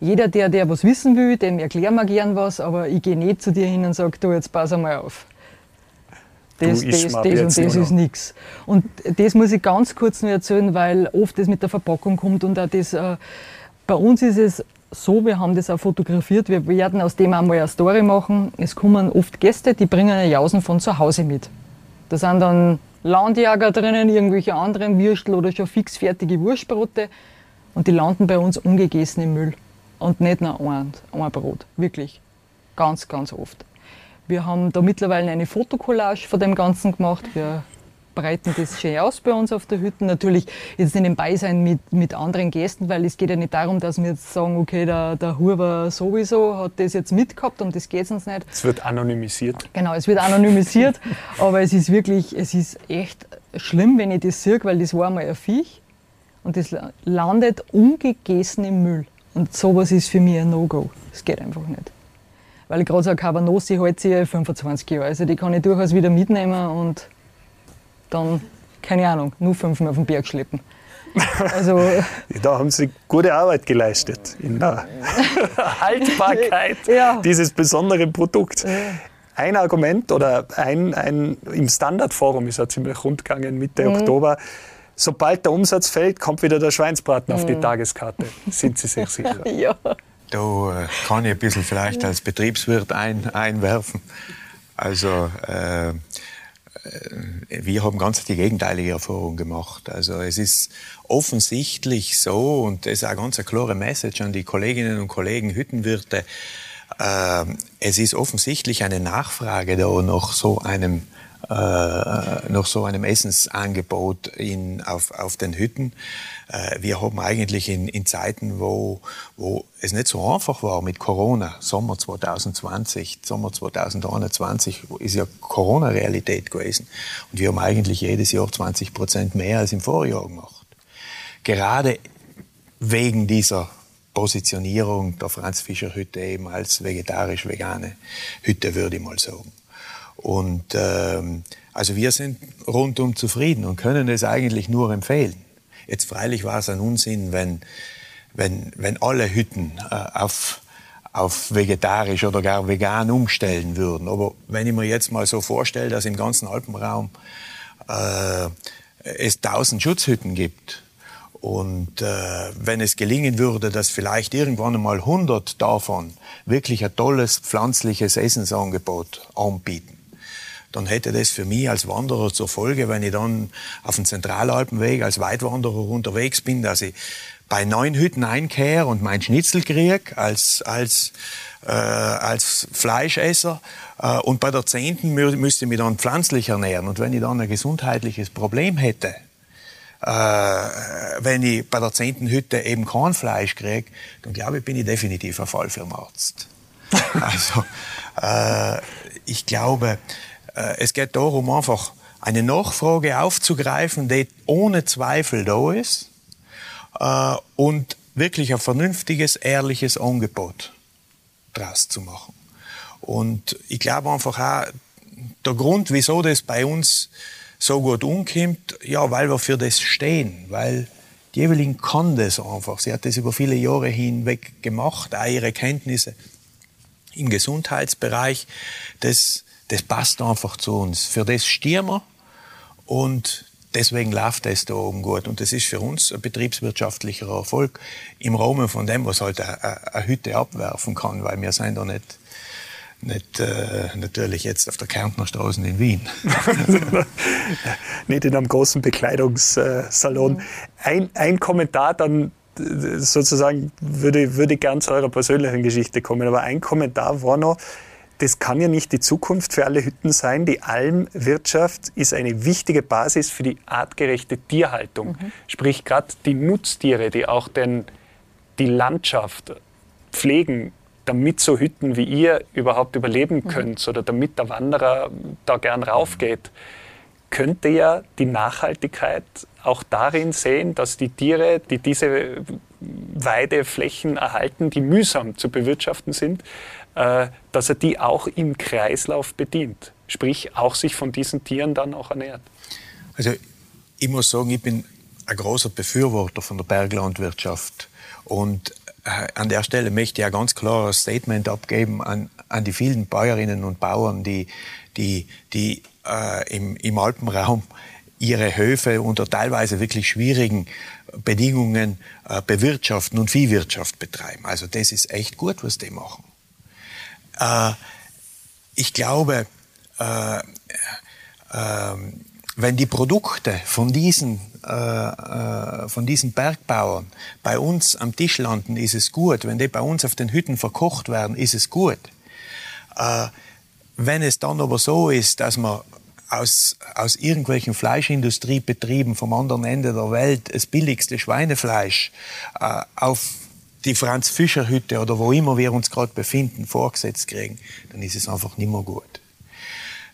Jeder, der, der was wissen will, dem erklären wir gern was, aber ich gehe nicht zu dir hin und sage, du, jetzt pass einmal auf. Das, das, mal das und das ist nichts. Und das muss ich ganz kurz nur erzählen, weil oft das mit der Verpackung kommt und auch das, äh, bei uns ist es so, wir haben das auch fotografiert, wir werden aus dem einmal eine Story machen. Es kommen oft Gäste, die bringen eine Jausen von zu Hause mit. Da sind dann Landjäger drinnen, irgendwelche anderen Würstel oder schon fix fertige Wurstbrote und die landen bei uns ungegessen im Müll. Und nicht nur ein, ein Brot, wirklich. Ganz, ganz oft. Wir haben da mittlerweile eine Fotokollage von dem Ganzen gemacht. Wir breiten das schön aus bei uns auf der Hütte. Natürlich jetzt in dem Beisein mit, mit anderen Gästen, weil es geht ja nicht darum, dass wir jetzt sagen, okay, der, der Huber sowieso hat das jetzt mitgehabt und das geht uns nicht. Es wird anonymisiert. Genau, es wird anonymisiert, aber es ist wirklich, es ist echt schlimm, wenn ich das sehe, weil das war mal ein Viech und das la- landet ungegessen im Müll. Und sowas ist für mich ein No-Go. Das geht einfach nicht. Weil gerade so eine Cabanossi hält sich ja 25 Jahre. Also die kann ich durchaus wieder mitnehmen und dann, keine Ahnung, nur fünfmal auf den Berg schleppen. Also, Da haben Sie gute Arbeit geleistet in der Haltbarkeit Ja. dieses besonderen Produkts. Ein Argument oder ein, ein im Standardforum ist ja ziemlich rundgegangen Mitte Mhm. Oktober. Sobald der Umsatz fällt, kommt wieder der Schweinsbraten auf Mhm. die Tageskarte. Sind Sie sich sicher? ja. Da äh, kann ich ein bisschen vielleicht als Betriebswirt ein, einwerfen. Also äh, wir haben ganz die gegenteilige Erfahrung gemacht. Also es ist offensichtlich so, und das ist auch ganz eine klare Message an die Kolleginnen und Kollegen Hüttenwirte, äh, es ist offensichtlich eine Nachfrage da nach so einem äh, nach so einem Essensangebot in, auf, auf den Hütten. Äh, wir haben eigentlich in, in Zeiten, wo, wo es nicht so einfach war mit Corona, Sommer 2020, Sommer 2021 ist ja Corona-Realität gewesen. Und wir haben eigentlich jedes Jahr 20 Prozent mehr als im Vorjahr gemacht. Gerade wegen dieser Positionierung der Franz Fischer Hütte eben als vegetarisch-vegane Hütte, würde ich mal sagen. Und ähm, also wir sind rundum zufrieden und können es eigentlich nur empfehlen. Jetzt freilich war es ein Unsinn, wenn, wenn, wenn alle Hütten äh, auf, auf vegetarisch oder gar vegan umstellen würden. Aber wenn ich mir jetzt mal so vorstelle, dass im ganzen Alpenraum äh, es tausend Schutzhütten gibt und äh, wenn es gelingen würde, dass vielleicht irgendwann einmal 100 davon wirklich ein tolles pflanzliches Essensangebot anbieten, dann hätte das für mich als Wanderer zur Folge, wenn ich dann auf dem Zentralalpenweg als Weitwanderer unterwegs bin, dass ich bei neun Hütten einkehre und mein Schnitzel kriege als, als, äh, als Fleischesser äh, und bei der zehnten mü müsste ich mich dann pflanzlich ernähren. Und wenn ich dann ein gesundheitliches Problem hätte, äh, wenn ich bei der zehnten Hütte eben kein Fleisch kriege, dann glaube ich, bin ich definitiv ein Fall für den Arzt. also, äh, ich glaube, es geht darum, einfach eine Nachfrage aufzugreifen, die ohne Zweifel da ist äh, und wirklich ein vernünftiges, ehrliches Angebot draus zu machen. Und ich glaube einfach auch, der Grund, wieso das bei uns so gut umkommt, ja, weil wir für das stehen, weil die Evelyn kann das einfach. Sie hat das über viele Jahre hinweg gemacht, auch ihre Kenntnisse im Gesundheitsbereich. Das das passt einfach zu uns. Für das stehen wir und deswegen läuft das da oben gut. Und das ist für uns ein betriebswirtschaftlicher Erfolg im Rahmen von dem, was halt eine, Hütte abwerfen kann, weil wir sind da nicht nicht äh, natürlich jetzt auf der Kärntner Straße in Wien. nicht in einem großen Bekleidungssalon. Ein, ein Kommentar dann sozusagen würde, würde gern zu eurer persönlichen Geschichte kommen, aber ein Kommentar war noch, das kann ja nicht die Zukunft für alle Hütten sein. Die Almwirtschaft ist eine wichtige Basis für die artgerechte Tierhaltung. Mhm. Sprich, gerade die Nutztiere, die auch den, die Landschaft pflegen, damit so Hütten wie ihr überhaupt überleben mhm. könnt oder damit der Wanderer da gern raufgeht, könnte ja die Nachhaltigkeit auch darin sehen, dass die Tiere, die diese Weideflächen erhalten, die mühsam zu bewirtschaften sind, dass er die auch im Kreislauf bedient. Sprich, auch sich von diesen Tieren dann auch ernährt. Also ich muss sagen, ich bin ein großer Befürworter von der Berglandwirtschaft. Und äh, an der Stelle möchte ich ein ganz klares Statement abgeben an, an die vielen Bäuerinnen und Bauern, die, die, die äh, im, im Alpenraum ihre Höfe unter teilweise wirklich schwierigen Bedingungen äh, bewirtschaften und Viehwirtschaft betreiben. Also das ist echt gut, was die machen. Äh, ich glaube, äh, äh, wenn die Produkte von diesen, äh, äh, von diesen Bergbauern bei uns am Tisch landen, ist es gut. Wenn die bei uns auf den Hütten verkocht werden, ist es gut. Äh, wenn es dann aber so ist, dass man aus, aus irgendwelchen Fleischindustriebetrieben vom anderen Ende der Welt das billigste Schweinefleisch äh, auf die Franz-Fischer-Hütte oder wo immer wir uns gerade befinden, vorgesetzt kriegen, dann ist es einfach nicht mehr gut.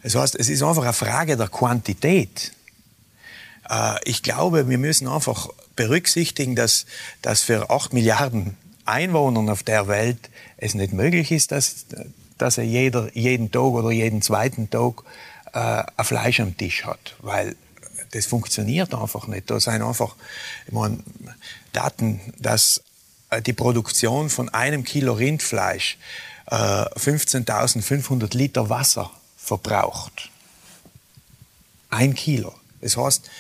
Das heißt, es ist einfach eine Frage der Quantität. Äh, ich glaube, wir müssen einfach berücksichtigen, dass, dass für acht Milliarden Einwohner auf der Welt es nicht möglich ist, dass, dass er jeder, jeden Tag oder jeden zweiten Tag äh, ein Fleisch am Tisch hat. Weil das funktioniert einfach nicht. Da sind einfach ich meine, Daten, dass die Produktion von einem Kilo Rindfleisch äh, 15.500 Liter Wasser verbraucht. Ein Kilo. Das heißt,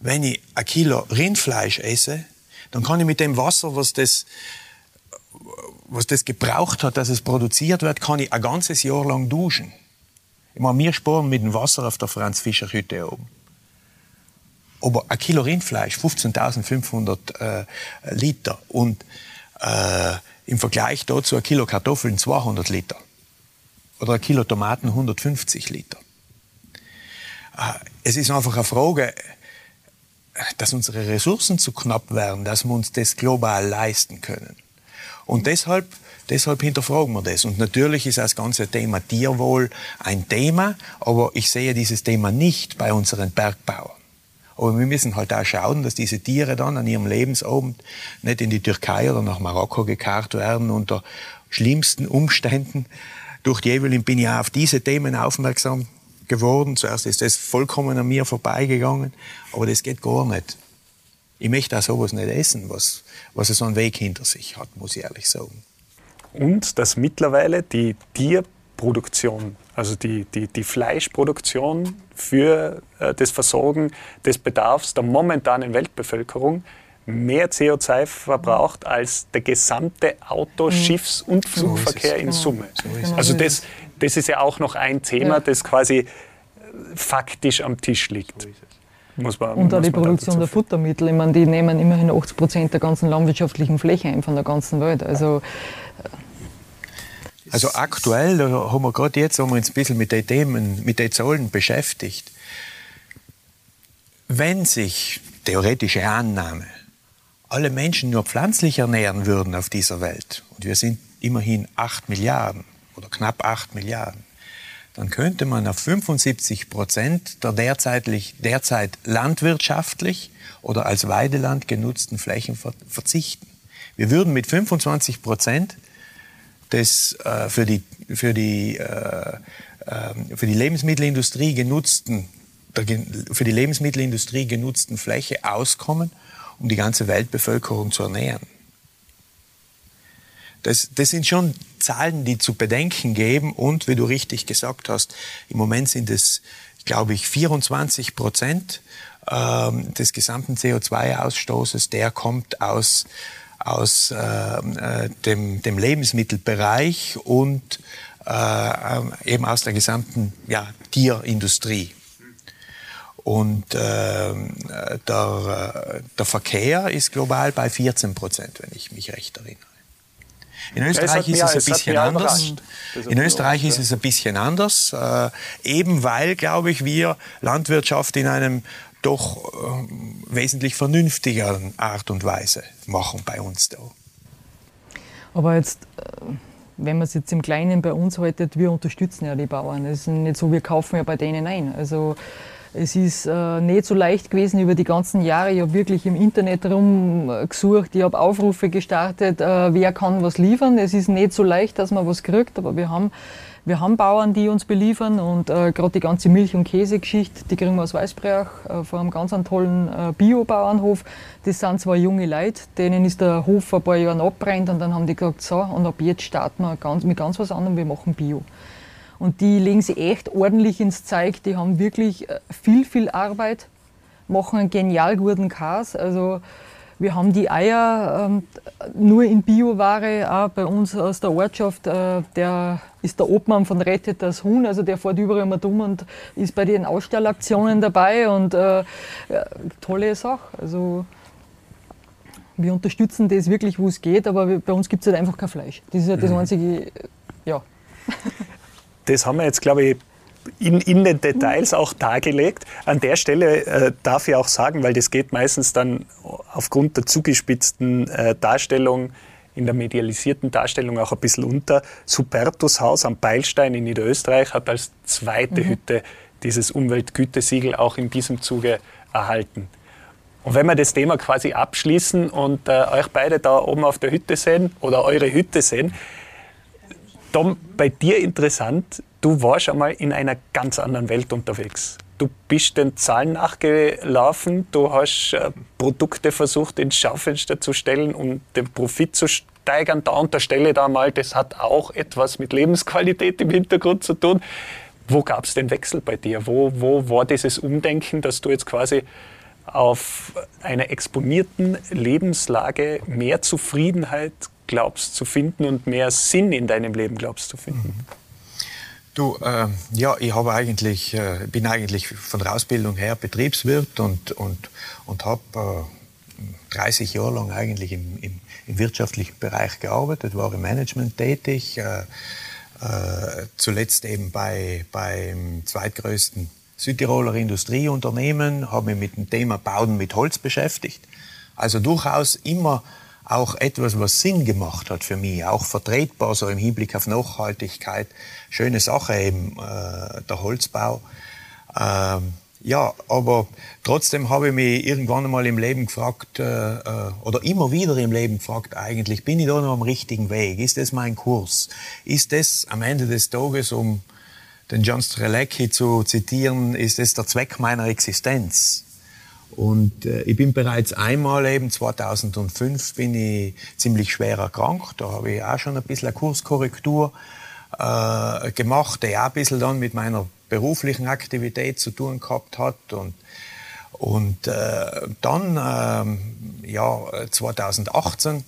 wenn ich ein Kilo Rindfleisch esse, dann kann ich mit dem Wasser, was das, was das gebraucht hat, dass es produziert wird, kann ich ein ganzes Jahr lang duschen. Ich meine, wir sparen mit dem Wasser auf der Franz-Fischer-Hütte oben. Aber ein Kilo Rindfleisch, 15.500 äh, Liter. Und äh, im Vergleich dazu ein Kilo Kartoffeln 200 Liter. Oder ein Kilo Tomaten 150 Liter. Äh, es ist einfach eine Frage, dass unsere Ressourcen zu knapp werden, dass wir uns das global leisten können. Und deshalb, deshalb hinterfragen wir das. Und natürlich ist das ganze Thema Tierwohl ein Thema, aber ich sehe dieses Thema nicht bei unseren Bergbauern. Aber wir müssen halt auch schauen, dass diese Tiere dann an ihrem Lebensabend nicht in die Türkei oder nach Marokko gekarrt werden unter schlimmsten Umständen. Durch die Evelyn bin ich auch auf diese Themen aufmerksam geworden. Zuerst ist das vollkommen an mir vorbeigegangen, aber das geht gar nicht. Ich möchte auch sowas nicht essen, was, was so einen Weg hinter sich hat, muss ich ehrlich sagen. Und dass mittlerweile die Tierproduktion, also die, die, die Fleischproduktion für äh, das Versorgen des Bedarfs der momentanen Weltbevölkerung mehr CO2 verbraucht als der gesamte Auto-, mhm. Schiffs- und Flugverkehr in Summe. So also das, das ist ja auch noch ein Thema, das quasi faktisch am Tisch liegt. Muss man, und auch die Produktion der Futtermittel. Ich meine, die nehmen immerhin 80 Prozent der ganzen landwirtschaftlichen Fläche ein von der ganzen Welt. Also, also aktuell, da haben wir gerade jetzt haben wir uns ein bisschen mit den Themen, mit den Zahlen beschäftigt. Wenn sich, theoretische Annahme, alle Menschen nur pflanzlich ernähren würden auf dieser Welt, und wir sind immerhin 8 Milliarden oder knapp 8 Milliarden, dann könnte man auf 75 Prozent der derzeitig, derzeit landwirtschaftlich oder als Weideland genutzten Flächen verzichten. Wir würden mit 25 Prozent des äh, für, die, für, die, äh, äh, für die Lebensmittelindustrie genutzten für die Lebensmittelindustrie genutzten Fläche auskommen, um die ganze Weltbevölkerung zu ernähren. Das, das sind schon Zahlen, die zu bedenken geben. Und wie du richtig gesagt hast, im Moment sind es, glaube ich, 24 Prozent ähm, des gesamten CO2-Ausstoßes, der kommt aus, aus ähm, äh, dem, dem Lebensmittelbereich und äh, eben aus der gesamten ja, Tierindustrie. Und äh, der, der Verkehr ist global bei 14 Prozent, wenn ich mich recht erinnere. In Österreich ist es ein bisschen anders. In Österreich ist es ein bisschen anders, äh, eben weil, glaube ich, wir Landwirtschaft in einem doch äh, wesentlich vernünftigeren Art und Weise machen bei uns da. Aber jetzt, äh, wenn man es jetzt im Kleinen bei uns haltet, wir unterstützen ja die Bauern. Es ist nicht so, wir kaufen ja bei denen ein. Also es ist äh, nicht so leicht gewesen über die ganzen Jahre. Ich habe wirklich im Internet rumgesucht, ich habe Aufrufe gestartet, äh, wer kann was liefern. Es ist nicht so leicht, dass man was kriegt, aber wir haben, wir haben Bauern, die uns beliefern und äh, gerade die ganze Milch- und Käsegeschichte, die kriegen wir aus Weißbreach äh, vor einem ganz tollen äh, Bio-Bauernhof. Das sind zwar junge Leute, denen ist der Hof vor ein paar Jahren abbrennt und dann haben die gesagt, so, und ab jetzt starten wir ganz, mit ganz was anderem, wir machen Bio. Und die legen sich echt ordentlich ins Zeug. Die haben wirklich äh, viel, viel Arbeit, machen einen genial guten Kas. Also wir haben die Eier ähm, nur in Bioware, auch bei uns aus der Ortschaft. Äh, der ist der Obmann von Rettet das Huhn, also der fährt überall immer dumm und ist bei den Ausstellaktionen dabei und äh, ja, tolle Sache. Also wir unterstützen das wirklich, wo es geht, aber bei uns gibt es halt einfach kein Fleisch. Das ist halt das mhm. einzige, ja. das haben wir jetzt, glaube ich, in, in, den Details auch dargelegt. An der Stelle äh, darf ich auch sagen, weil das geht meistens dann aufgrund der zugespitzten äh, Darstellung, in der medialisierten Darstellung auch ein bisschen unter. Supertus Haus am Beilstein in Niederösterreich hat als zweite mhm. Hütte dieses Umweltgütesiegel auch in diesem Zuge erhalten. Und wenn wir das Thema quasi abschließen und äh, euch beide da oben auf der Hütte sehen oder eure Hütte sehen, Tom, bei dir interessant, du warst einmal in einer ganz anderen Welt unterwegs. Du bist den Zahlen nachgelaufen, du hast äh, Produkte versucht ins Schaufenster zu stellen, um den Profit zu steigern. Da unterstelle da mal, das hat auch etwas mit Lebensqualität im Hintergrund zu tun. Wo gab es den Wechsel bei dir? Wo, wo war dieses Umdenken, dass du jetzt quasi auf einer exponierten Lebenslage mehr Zufriedenheit glaubst zu finden und mehr Sinn in deinem Leben glaubst zu finden? Du, äh, ja, ich habe eigentlich, äh, bin eigentlich von der Ausbildung her Betriebswirt und, und, und habe äh, 30 Jahre lang eigentlich im, im, im, wirtschaftlichen Bereich gearbeitet, war im Management tätig, äh, äh, zuletzt eben bei, beim zweitgrößten Südtiroler Industrieunternehmen, habe mich mit dem Thema Bauen mit Holz beschäftigt. Also durchaus immer auch etwas, was Sinn gemacht hat für mich, auch vertretbar, so im Hinblick auf Nachhaltigkeit. Schöne Sache eben, äh, der Holzbau. Ähm, ja, aber trotzdem habe ich mich irgendwann einmal im Leben gefragt, äh, äh, oder immer wieder im Leben gefragt, eigentlich, bin ich da noch am richtigen Weg? Ist das mein Kurs? Ist das am Ende des Tages, um den John Strelecki zu zitieren, ist das der Zweck meiner Existenz? Und äh, ich bin bereits einmal eben 2005 bin ich ziemlich schwer erkrankt. Da habe ich auch schon ein bisschen eine Kurskorrektur äh, gemacht, die auch ein bisschen dann mit meiner beruflichen Aktivität zu tun gehabt hat. Und, und äh, dann, äh, ja, 2018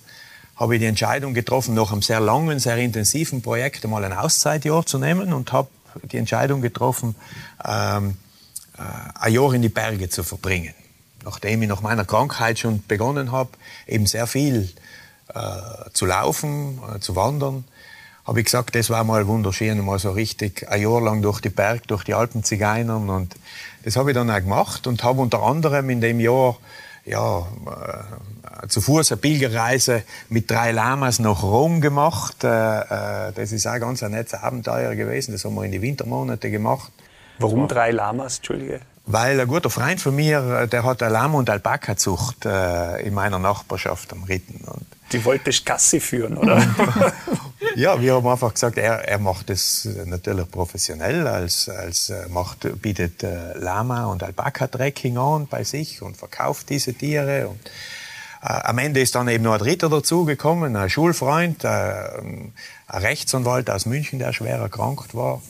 habe ich die Entscheidung getroffen, nach einem sehr langen, sehr intensiven Projekt einmal ein Auszeitjahr zu nehmen und habe die Entscheidung getroffen, ähm, äh, ein Jahr in die Berge zu verbringen nachdem ich nach meiner Krankheit schon begonnen habe, eben sehr viel äh, zu laufen, äh, zu wandern, habe ich gesagt, das war mal wunderschön, mal so richtig ein Jahr lang durch die Berg, durch die Alpen zigeinern und das habe ich dann auch gemacht und habe unter anderem in dem Jahr ja, äh, zu Fuß eine Pilgerreise mit drei Lamas nach Rom gemacht. Äh, äh, das ist auch ganz ein nettes Abenteuer gewesen. Das haben wir in die Wintermonate gemacht. Warum drei Lamas, Entschuldige? Weil ein guter Freund von mir, äh, der hat eine Lamm- und Alpaka-Zucht äh, in meiner Nachbarschaft am Ritten. Und Die wollte ich Gassi führen, oder? ja, wir haben einfach gesagt, er, er macht das natürlich professionell, als, als äh, macht, bietet äh, Lama- und Alpaka-Trekking an bei sich und verkauft diese Tiere. Und, äh, am Ende ist dann eben noch ein Dritter dazugekommen, ein Schulfreund, äh, ein Rechtsanwalt aus München, der schwer erkrankt war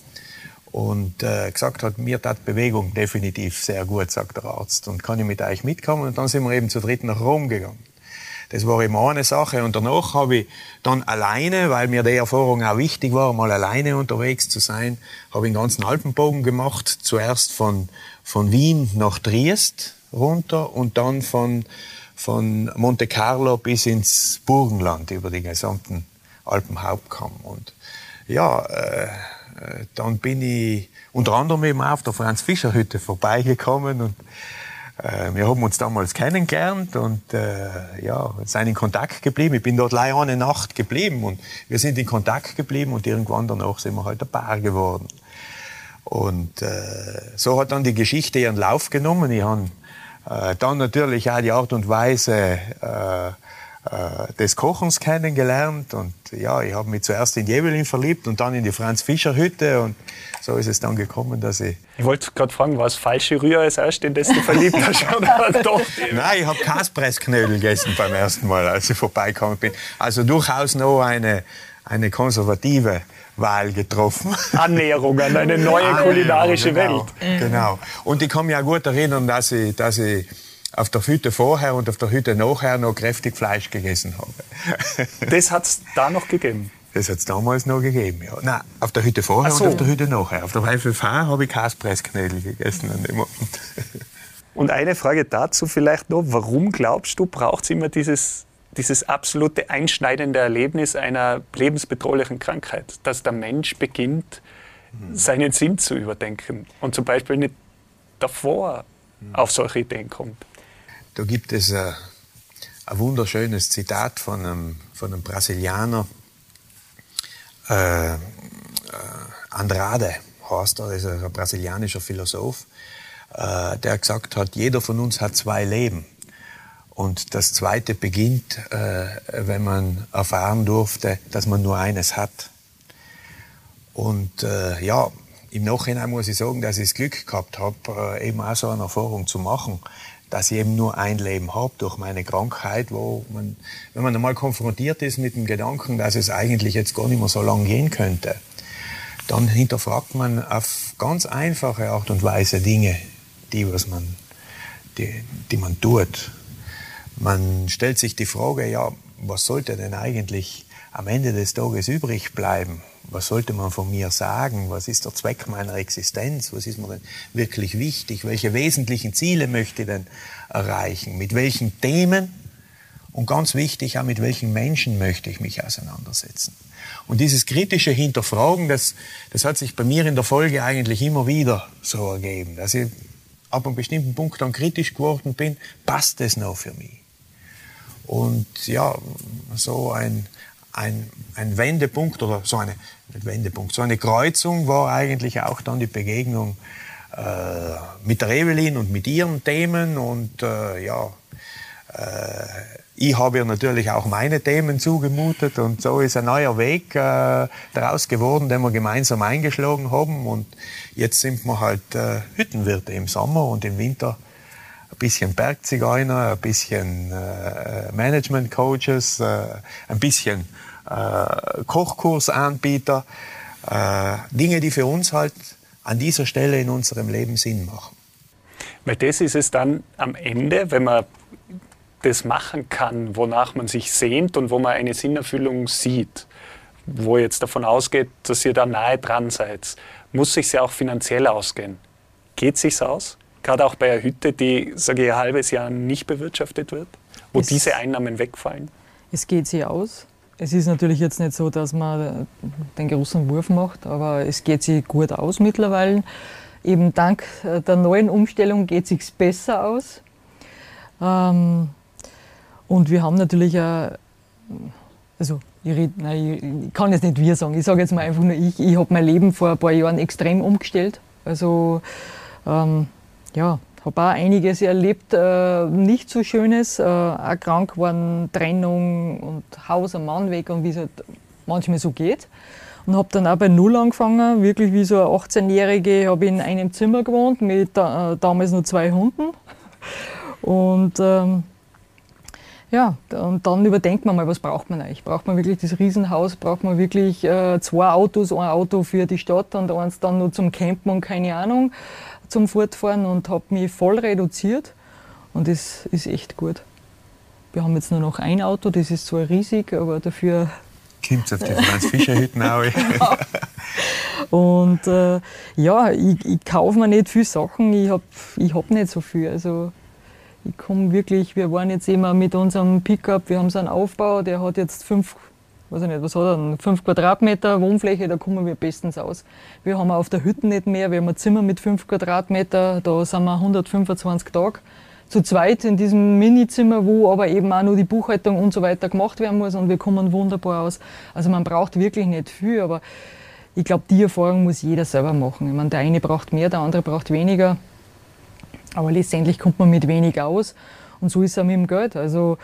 und äh, gesagt hat, mir tat Bewegung definitiv sehr gut, sagt der Arzt. Und kann ich mit euch mitkommen? Und dann sind wir eben zu dritt nach Rom gegangen. Das war eben eine Sache. Und danach habe ich dann alleine, weil mir die Erfahrung auch wichtig war, mal alleine unterwegs zu sein, habe ich den ganzen Alpenbogen gemacht. Zuerst von, von Wien nach Triest runter und dann von, von Monte Carlo bis ins Burgenland über die gesamten Alpenhauptkamm. Und ja, äh, dann bin ich unter anderem eben auf der Franz-Fischer-Hütte vorbeigekommen und äh, wir haben uns damals kennengelernt und äh, ja, sind in Kontakt geblieben. Ich bin dort leider eine Nacht geblieben und wir sind in Kontakt geblieben und irgendwann danach sind wir halt ein Paar geworden. Und äh, so hat dann die Geschichte ihren Lauf genommen. Ich habe äh, dann natürlich auch die Art und Weise äh, äh, des Kochens kennengelernt und ja, ich habe mich zuerst in Jebelin verliebt und dann in die Franz Fischer Hütte und so ist es dann gekommen, dass ich... Ich wollte gerade fragen, war es falsche Rühr als erst, in das du verliebt hast? Oder doch? Nein, ich habe Kaspressknödel gegessen beim ersten Mal, als ich vorbeigekommen bin. Also durchaus noch eine, eine konservative Wahl getroffen. Annäherung an eine neue kulinarische genau, Welt. Genau. Und ich kann mich auch gut erinnern, dass ich, dass ich auf der Hütte vorher und auf der Hütte nachher noch kräftig Fleisch gegessen habe. das hat es da noch gegeben? Das hat es damals noch gegeben, ja. Nein, auf der Hütte vorher so. und auf der Hütte nachher. Auf der WFF habe ich Kaspressknödel gegessen an dem Abend. Und eine Frage dazu vielleicht noch. Warum glaubst du, braucht es immer dieses, dieses absolute einschneidende Erlebnis einer lebensbedrohlichen Krankheit? Dass der Mensch beginnt, seinen Sinn zu überdenken und zum Beispiel nicht davor auf solche Ideen kommt? Da gibt es ein, ein wunderschönes Zitat von einem, von einem Brasilianer, äh, äh, Andrade heißt er, ist ein brasilianischer Philosoph, äh, der gesagt hat, jeder von uns hat zwei Leben. Und das zweite beginnt, äh, wenn man erfahren durfte, dass man nur eines hat. Und äh, ja, im Nachhinein muss ich sagen, dass ich das Glück gehabt habe, äh, eben auch so eine Erfahrung zu machen dass ich eben nur ein Leben habe durch meine Krankheit, wo man, wenn man einmal konfrontiert ist mit dem Gedanken, dass es eigentlich jetzt gar nicht mehr so lang gehen könnte, dann hinterfragt man auf ganz einfache Art und Weise Dinge, die, was man, die, die man tut. Man stellt sich die Frage, ja, was sollte denn eigentlich am Ende des Tages übrig bleiben? Was sollte man von mir sagen? Was ist der Zweck meiner Existenz? Was ist mir denn wirklich wichtig? Welche wesentlichen Ziele möchte ich denn erreichen? Mit welchen Themen? Und ganz wichtig, auch mit welchen Menschen möchte ich mich auseinandersetzen? Und dieses kritische Hinterfragen, das, das hat sich bei mir in der Folge eigentlich immer wieder so ergeben, dass ich ab einem bestimmten Punkt dann kritisch geworden bin, passt das noch für mich? Und ja, so ein, ein, ein Wendepunkt oder so eine, nicht Wendepunkt, so eine Kreuzung war eigentlich auch dann die Begegnung äh, mit der Evelyn und mit ihren Themen und äh, ja, äh, ich habe ihr natürlich auch meine Themen zugemutet und so ist ein neuer Weg äh, daraus geworden, den wir gemeinsam eingeschlagen haben und jetzt sind wir halt äh, Hüttenwirte im Sommer und im Winter ein bisschen Bergzigeuner, ein bisschen äh, Management-Coaches, äh, ein bisschen äh, Kochkursanbieter, äh, Dinge, die für uns halt an dieser Stelle in unserem Leben Sinn machen. Weil das ist es dann am Ende, wenn man das machen kann, wonach man sich sehnt und wo man eine Sinnerfüllung sieht, wo jetzt davon ausgeht, dass ihr da nahe dran seid, muss sich ja auch finanziell ausgehen. Geht sich's aus? Gerade auch bei einer Hütte, die, sage ich, ein halbes Jahr nicht bewirtschaftet wird, wo es, diese Einnahmen wegfallen? Es geht sich aus. Es ist natürlich jetzt nicht so, dass man den großen Wurf macht, aber es geht sich gut aus mittlerweile. Eben dank der neuen Umstellung geht es sich besser aus. Ähm, und wir haben natürlich auch, also ich, red, nein, ich kann jetzt nicht wir sagen, ich sage jetzt mal einfach nur ich, ich habe mein Leben vor ein paar Jahren extrem umgestellt. Also ähm, ja, habe auch einiges erlebt, äh, nicht so Schönes, äh, auch krank geworden, Trennung und Haus am Mann weg und wie es halt manchmal so geht. Und habe dann auch bei Null angefangen, wirklich wie so eine 18-Jährige, habe in einem Zimmer gewohnt mit äh, damals nur zwei Hunden. Und ähm, ja, und dann überdenkt man mal, was braucht man eigentlich? Braucht man wirklich das Riesenhaus? Braucht man wirklich äh, zwei Autos, ein Auto für die Stadt und eins dann nur zum Campen und keine Ahnung, zum Fortfahren und habe mich voll reduziert und das ist echt gut. Wir haben jetzt nur noch ein Auto, das ist zwar riesig, aber dafür... Kommt auf die Franz-Fischer-Hütten auch. ja. Und äh, ja, ich, ich kaufe mir nicht viele Sachen, ich habe ich hab nicht so viel. Also ich komme wirklich, wir waren jetzt immer mit unserem Pickup, wir haben so einen Aufbau, der hat jetzt fünf, weiß ich nicht, was hat er, fünf Quadratmeter Wohnfläche, da kommen wir bestens aus. Wir haben auf der Hütte nicht mehr, wir haben ein Zimmer mit fünf Quadratmeter, da sind wir 125 Tage zu zweit in diesem Minizimmer, wo aber eben auch nur die Buchhaltung und so weiter gemacht werden muss und wir kommen wunderbar aus. Also man braucht wirklich nicht viel, aber ich glaube, die Erfahrung muss jeder selber machen. Ich meine, der eine braucht mehr, der andere braucht weniger. Aber letztendlich kommt man mit wenig aus. Und so ist es auch mit dem Geld. Also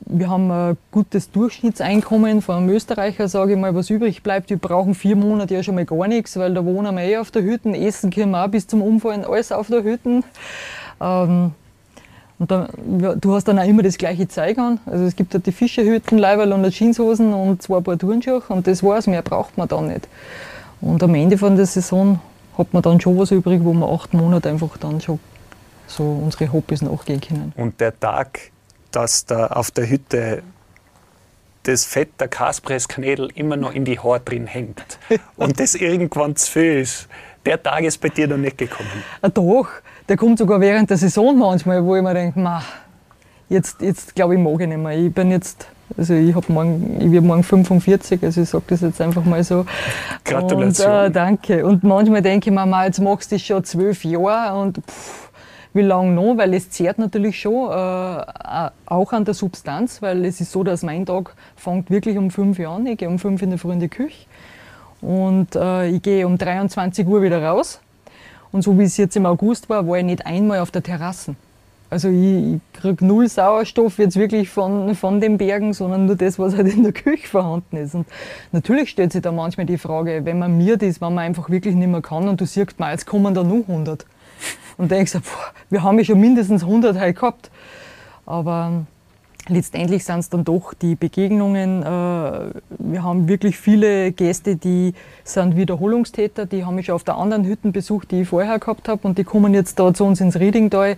wir haben ein gutes Durchschnittseinkommen von einem Österreicher, sage ich mal, was übrig bleibt. Wir brauchen vier Monate ja schon mal gar nichts, weil da wohnen wir eh auf der Hütte, essen können wir auch bis zum Umfallen alles auf der Hütte. Ähm, und dann, ja, du hast dann auch immer das gleiche Zeug an. Also es gibt halt die Fischerhütten, Leiberl und Jeanshosen und zwei Paar Turnschuhe und das war's, mehr braucht man dann nicht. Und am Ende von der Saison hat man dann schon was übrig, wo man acht Monate einfach dann schon so unsere Hobbys nachgehen können. Und der Tag, dass da auf der Hütte das Fett der Kaspressknädel immer noch in die Haare drin hängt und das irgendwann zu viel ist, der Tag ist bei dir noch nicht gekommen? Ah, doch, der kommt sogar während der Saison manchmal, wo ich mir denke, jetzt, jetzt glaube ich, mag ich nicht mehr. Ich bin jetzt, also ich, morgen, ich werde morgen 45, also ich sage das jetzt einfach mal so. Gratulation. Und, äh, danke. Und manchmal denke ich mir, jetzt magst du das schon zwölf Jahre und pff, wie lange noch, weil es zehrt natürlich schon äh, auch an der Substanz, weil es ist so, dass mein Tag fängt wirklich um 5 Uhr an. Ich gehe um 5 in der Früh in die Küche und äh, ich gehe um 23 Uhr wieder raus. Und so wie es jetzt im August war, war ich nicht einmal auf der Terrasse. Also ich, ich kriege null Sauerstoff jetzt wirklich von, von den Bergen, sondern nur das, was halt in der Küche vorhanden ist. Und natürlich stellt sich da manchmal die Frage, wenn man mir das, wenn man einfach wirklich nicht mehr kann und du siehst mal, jetzt kommen da nur 100 und denkst, boah, wir haben ja schon mindestens 100 heute gehabt. Aber letztendlich sind es dann doch die Begegnungen. Äh, wir haben wirklich viele Gäste, die sind Wiederholungstäter, die haben mich schon auf der anderen Hütten besucht, die ich vorher gehabt habe und die kommen jetzt da zu uns ins Riedingtal.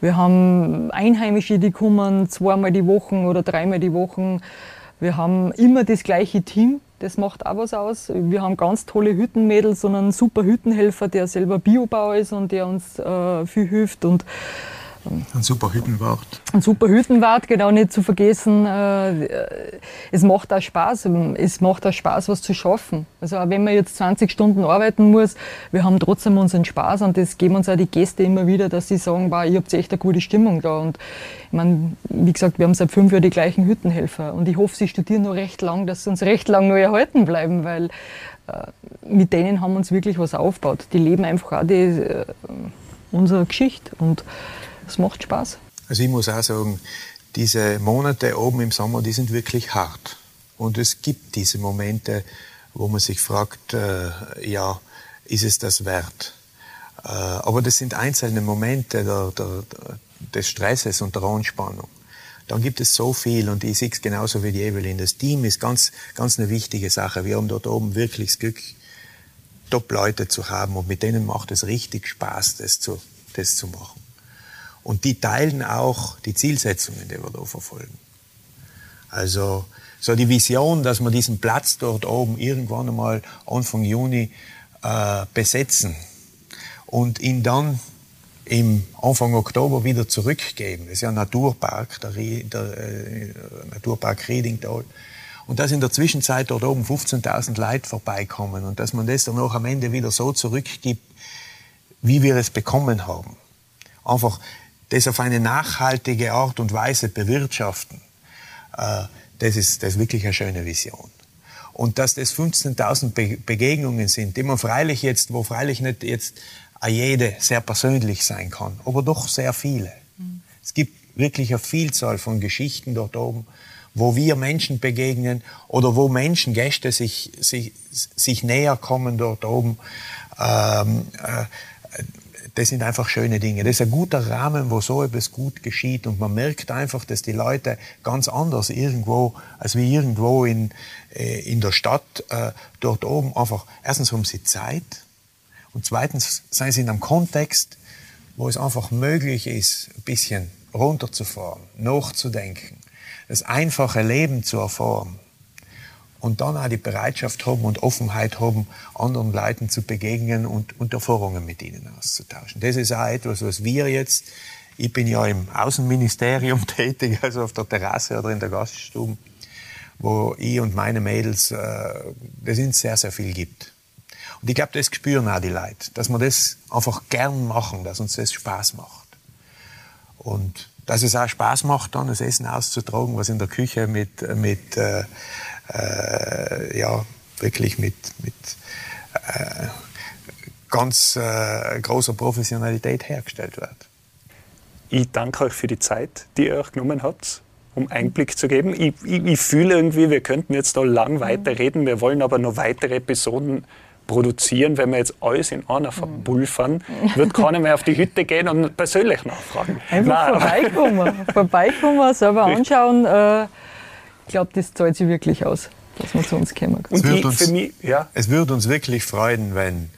Wir haben Einheimische, die kommen zweimal die Woche oder dreimal die Woche. Wir haben immer das gleiche Team, Das macht auch was aus. Wir haben ganz tolle Hüttenmädels und einen super Hüttenhelfer, der selber Biobauer ist und der uns äh, viel hilft. Und ein super Hüttenwart. Ein super Hüttenwart, genau nicht zu vergessen. Äh, es macht auch Spaß. Es macht auch Spaß, was zu schaffen. Also auch wenn man jetzt 20 Stunden arbeiten muss, wir haben trotzdem unseren Spaß und das geben uns auch die Gäste immer wieder, dass sie sagen, wow, ihr habt echt eine gute Stimmung da. Und ich meine, wie gesagt, wir haben seit fünf Jahren die gleichen Hüttenhelfer und ich hoffe, sie studieren noch recht lang, dass sie uns recht lang noch erhalten bleiben, weil äh, mit denen haben wir uns wirklich was aufgebaut. Die leben einfach auch die, äh, unsere Geschichte und es macht Spaß. Also ich muss auch sagen, diese Monate oben im Sommer, die sind wirklich hart. Und es gibt diese Momente, wo man sich fragt, äh, ja, ist es das wert? Äh, aber das sind einzelne Momente der, der, des Stresses und der Anspannung. Dann gibt es so viel und ich sehe es genauso wie die Evelyn. Das Team ist ganz, ganz eine wichtige Sache. Wir haben dort oben wirklich das Glück, Top-Leute zu haben und mit denen macht es richtig Spaß, das zu, das zu machen. Und die teilen auch die Zielsetzungen, die wir da verfolgen. Also so die Vision, dass wir diesen Platz dort oben irgendwann einmal Anfang Juni äh, besetzen und ihn dann im Anfang Oktober wieder zurückgeben. Das ist ja ein Naturpark, der, der äh, Naturpark Riedingtal. Und dass in der Zwischenzeit dort oben 15.000 Leute vorbeikommen und dass man das dann auch am Ende wieder so zurückgibt, wie wir es bekommen haben. Einfach das auf eine nachhaltige Art und Weise bewirtschaften, äh, das, ist, das ist wirklich eine schöne Vision. Und dass das 15.000 Begegnungen sind, die man freilich jetzt, wo freilich nicht jetzt jede sehr persönlich sein kann, aber doch sehr viele. Mhm. Es gibt wirklich eine Vielzahl von Geschichten dort oben, wo wir Menschen begegnen oder wo Menschen, Gäste sich, sich, sich näher kommen dort oben. Ähm, äh, das sind einfach schöne Dinge. Das ist ein guter Rahmen, wo so etwas gut geschieht. Und man merkt einfach, dass die Leute ganz anders irgendwo, als wie irgendwo in, äh, in der Stadt, äh, dort oben einfach, erstens haben sie Zeit und zweitens sind sie in einem Kontext, wo es einfach möglich ist, ein bisschen runterzufahren, nachzudenken, das einfache Leben zu erfahren und dann auch die Bereitschaft haben und Offenheit haben, anderen Leuten zu begegnen und, und Erfahrungen mit ihnen auszutauschen. Das ist auch etwas, was wir jetzt, ich bin ja im Außenministerium tätig, also auf der Terrasse oder in der Gaststube, wo ich und meine Mädels, äh, das uns sehr, sehr viel gibt. Und ich glaube, das spüren auch die Leute, dass wir das einfach gern machen, dass uns das Spaß macht. Und dass es auch Spaß macht, dann das Essen auszutragen, was in der Küche mit, mit äh, äh, ja, wirklich mit, mit äh, ganz äh, großer Professionalität hergestellt wird. Ich danke euch für die Zeit, die ihr euch genommen habt, um Einblick zu geben. Ich, ich, ich fühle irgendwie, wir könnten jetzt da lang weiterreden, wir wollen aber noch weitere Episoden produzieren, wenn wir jetzt alles in einer verbulfern, wird keiner mehr auf die Hütte gehen und persönlich nachfragen. Einfach Nein. vorbeikommen, vorbeikommen, selber anschauen. Äh, ich glaube, das zahlt sich wirklich aus, dass man zu uns kommen kann. Es würde uns, mich, ja. es würde uns wirklich freuen, wenn,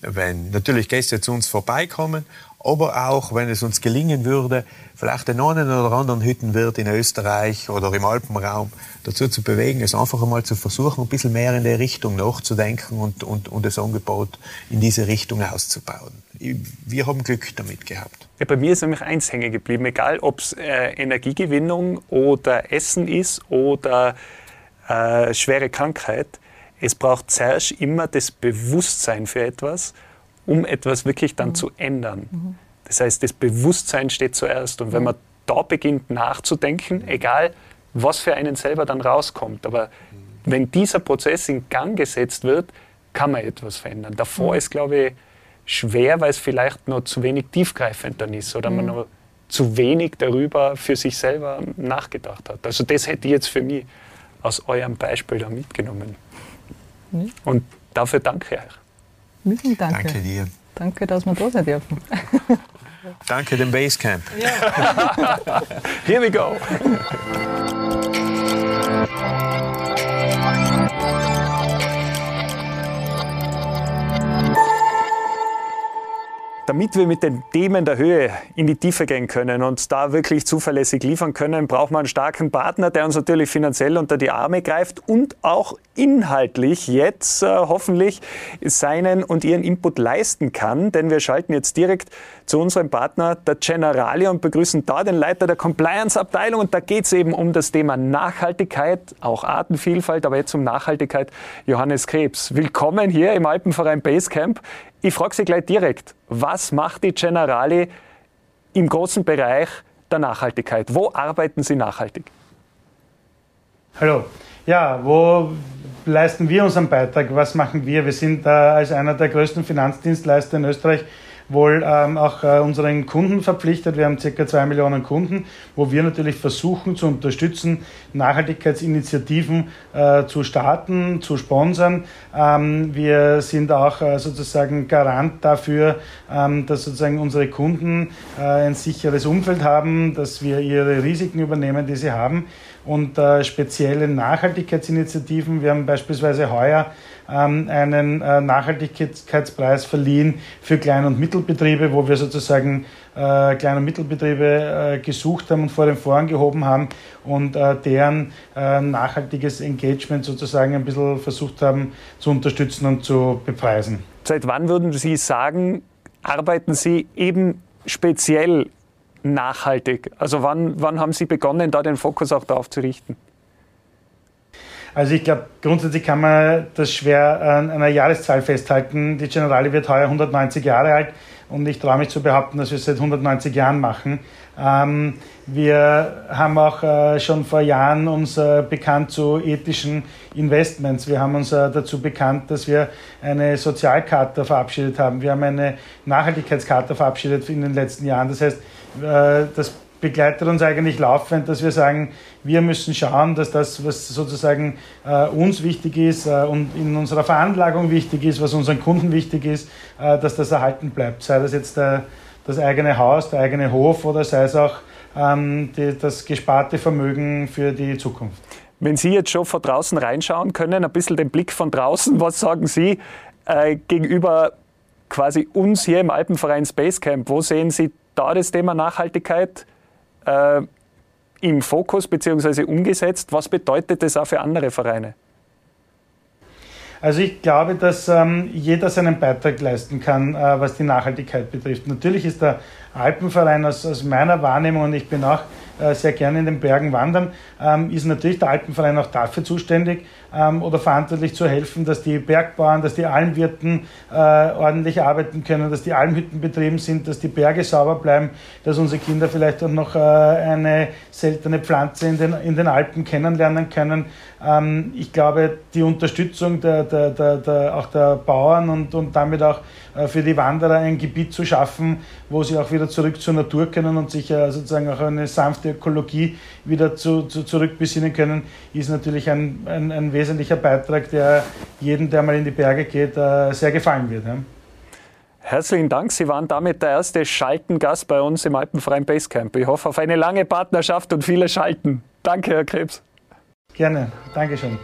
wenn natürlich Gäste zu uns vorbeikommen, aber auch, wenn es uns gelingen würde, vielleicht den einen oder anderen Hüttenwirt in Österreich oder im Alpenraum dazu zu bewegen, es einfach einmal zu versuchen, ein bisschen mehr in der Richtung nachzudenken und, und, und das Angebot in diese Richtung auszubauen. Wir haben Glück damit gehabt. Ja, bei mir ist nämlich eins hängen geblieben, egal ob es äh, Energiegewinnung oder Essen ist oder äh, schwere Krankheit. Es braucht zuerst immer das Bewusstsein für etwas, um etwas wirklich dann mhm. zu ändern. Mhm. Das heißt, das Bewusstsein steht zuerst. Und wenn man da beginnt nachzudenken, egal was für einen selber dann rauskommt, aber wenn dieser Prozess in Gang gesetzt wird, kann man etwas verändern. Davor mhm. ist, glaube ich, schwer, weil es vielleicht noch zu wenig tiefgreifend dann ist oder mhm. man noch zu wenig darüber für sich selber nachgedacht hat. Also das hätte ich jetzt für mich aus eurem Beispiel da mitgenommen. Mhm. Und dafür danke ich euch. Danke. Danke dir. Danke, dass wir da sein dürfen. Danke dem Basecamp. Ja. Here we go. damit wir mit den Themen der Höhe in die Tiefe gehen können und da wirklich zuverlässig liefern können, braucht man einen starken Partner, der uns natürlich finanziell unter die Arme greift und auch inhaltlich jetzt äh, hoffentlich seinen und ihren Input leisten kann. Denn wir schalten jetzt direkt zu unserem Partner, der Generali, und begrüßen da den Leiter der Compliance-Abteilung. Und da geht es eben um das Thema Nachhaltigkeit, auch Artenvielfalt, aber jetzt um Nachhaltigkeit. Johannes Krebs, willkommen hier im Alpenverein Basecamp. Ich frage Sie gleich direkt, was macht die Generali im großen Bereich der Nachhaltigkeit? Wo arbeiten Sie nachhaltig? Hallo. Ja, wo leisten wir unseren Beitrag? Was machen wir? Wir sind äh, als einer der größten Finanzdienstleister in Österreich wohl ähm, auch äh, unseren Kunden verpflichtet. Wir haben ca. zwei Millionen Kunden, wo wir natürlich versuchen zu unterstützen, Nachhaltigkeitsinitiativen äh, zu starten, zu sponsern. Ähm, wir sind auch äh, sozusagen Garant dafür, ähm, dass sozusagen unsere Kunden äh, ein sicheres Umfeld haben, dass wir ihre Risiken übernehmen, die sie haben und äh, spezielle Nachhaltigkeitsinitiativen. Wir haben beispielsweise heuer ähm, einen äh, Nachhaltigkeitspreis verliehen für Klein- und Mittelbetriebe, wo wir sozusagen äh, Klein- und Mittelbetriebe äh, gesucht haben und vor den Vorhang gehoben haben und äh, deren äh, nachhaltiges Engagement sozusagen ein bisschen versucht haben zu unterstützen und zu bepreisen. Seit wann würden Sie sagen, arbeiten Sie eben speziell nachhaltig? Also wann, wann haben Sie begonnen, da den Fokus auch darauf zu richten? Also ich glaube, grundsätzlich kann man das schwer an einer Jahreszahl festhalten. Die Generali wird heuer 190 Jahre alt und ich traue mich zu behaupten, dass wir es seit 190 Jahren machen. Ähm, wir haben auch äh, schon vor Jahren uns äh, bekannt zu ethischen Investments. Wir haben uns äh, dazu bekannt, dass wir eine Sozialkarte verabschiedet haben. Wir haben eine Nachhaltigkeitskarte verabschiedet in den letzten Jahren. Das heißt, das begleitet uns eigentlich laufend, dass wir sagen, wir müssen schauen, dass das, was sozusagen äh, uns wichtig ist äh, und in unserer Veranlagung wichtig ist, was unseren Kunden wichtig ist, äh, dass das erhalten bleibt. Sei das jetzt der, das eigene Haus, der eigene Hof oder sei es auch ähm, die, das gesparte Vermögen für die Zukunft. Wenn Sie jetzt schon von draußen reinschauen können, ein bisschen den Blick von draußen, was sagen Sie äh, gegenüber quasi uns hier im Alpenverein Spacecamp? Wo sehen Sie da das Thema Nachhaltigkeit? äh, im Fokus bzw. umgesetzt. Was bedeutet das auch für andere Vereine? Also ich glaube, dass ähm, jeder seinen Beitrag leisten kann, äh, was die Nachhaltigkeit betrifft. Natürlich ist der Alpenverein aus, aus meiner Wahrnehmung, und ich bin auch äh, sehr gerne in den Bergen wandern, ähm, ist natürlich der Alpenverein auch dafür zuständig ähm, oder verantwortlich zu helfen, dass die Bergbauern, dass die Almwirten äh, ordentlich arbeiten können, dass die Almhütten betrieben sind, dass die Berge sauber bleiben, dass unsere Kinder vielleicht auch noch äh, eine seltene Pflanze in den, in den Alpen kennenlernen können. Ähm, ich glaube, die Unterstützung der, der, der, der, auch der Bauern und, und damit auch äh, für die Wanderer ein Gebiet zu schaffen, wo sie auch wieder zurück zur Natur können und sich äh, sozusagen auch eine sanfte Ökologie wieder zu, zu zurückbesinnen können, ist natürlich ein, ein, ein, wesentlicher Beitrag, der jedem, der mal in die Berge geht, äh, sehr gefallen wird. Herzlichen Dank. Sie waren damit der erste Schaltengast bei uns im Alpenfreien Basecamp. Ich hoffe auf eine lange Partnerschaft und viele Schalten. Danke, Herr Krebs. Gerne. Dankeschön.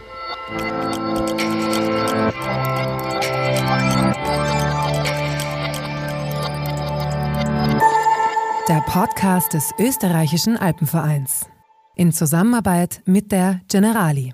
Der Podcast des österreichischen Alpenvereins. In Zusammenarbeit mit der Generali.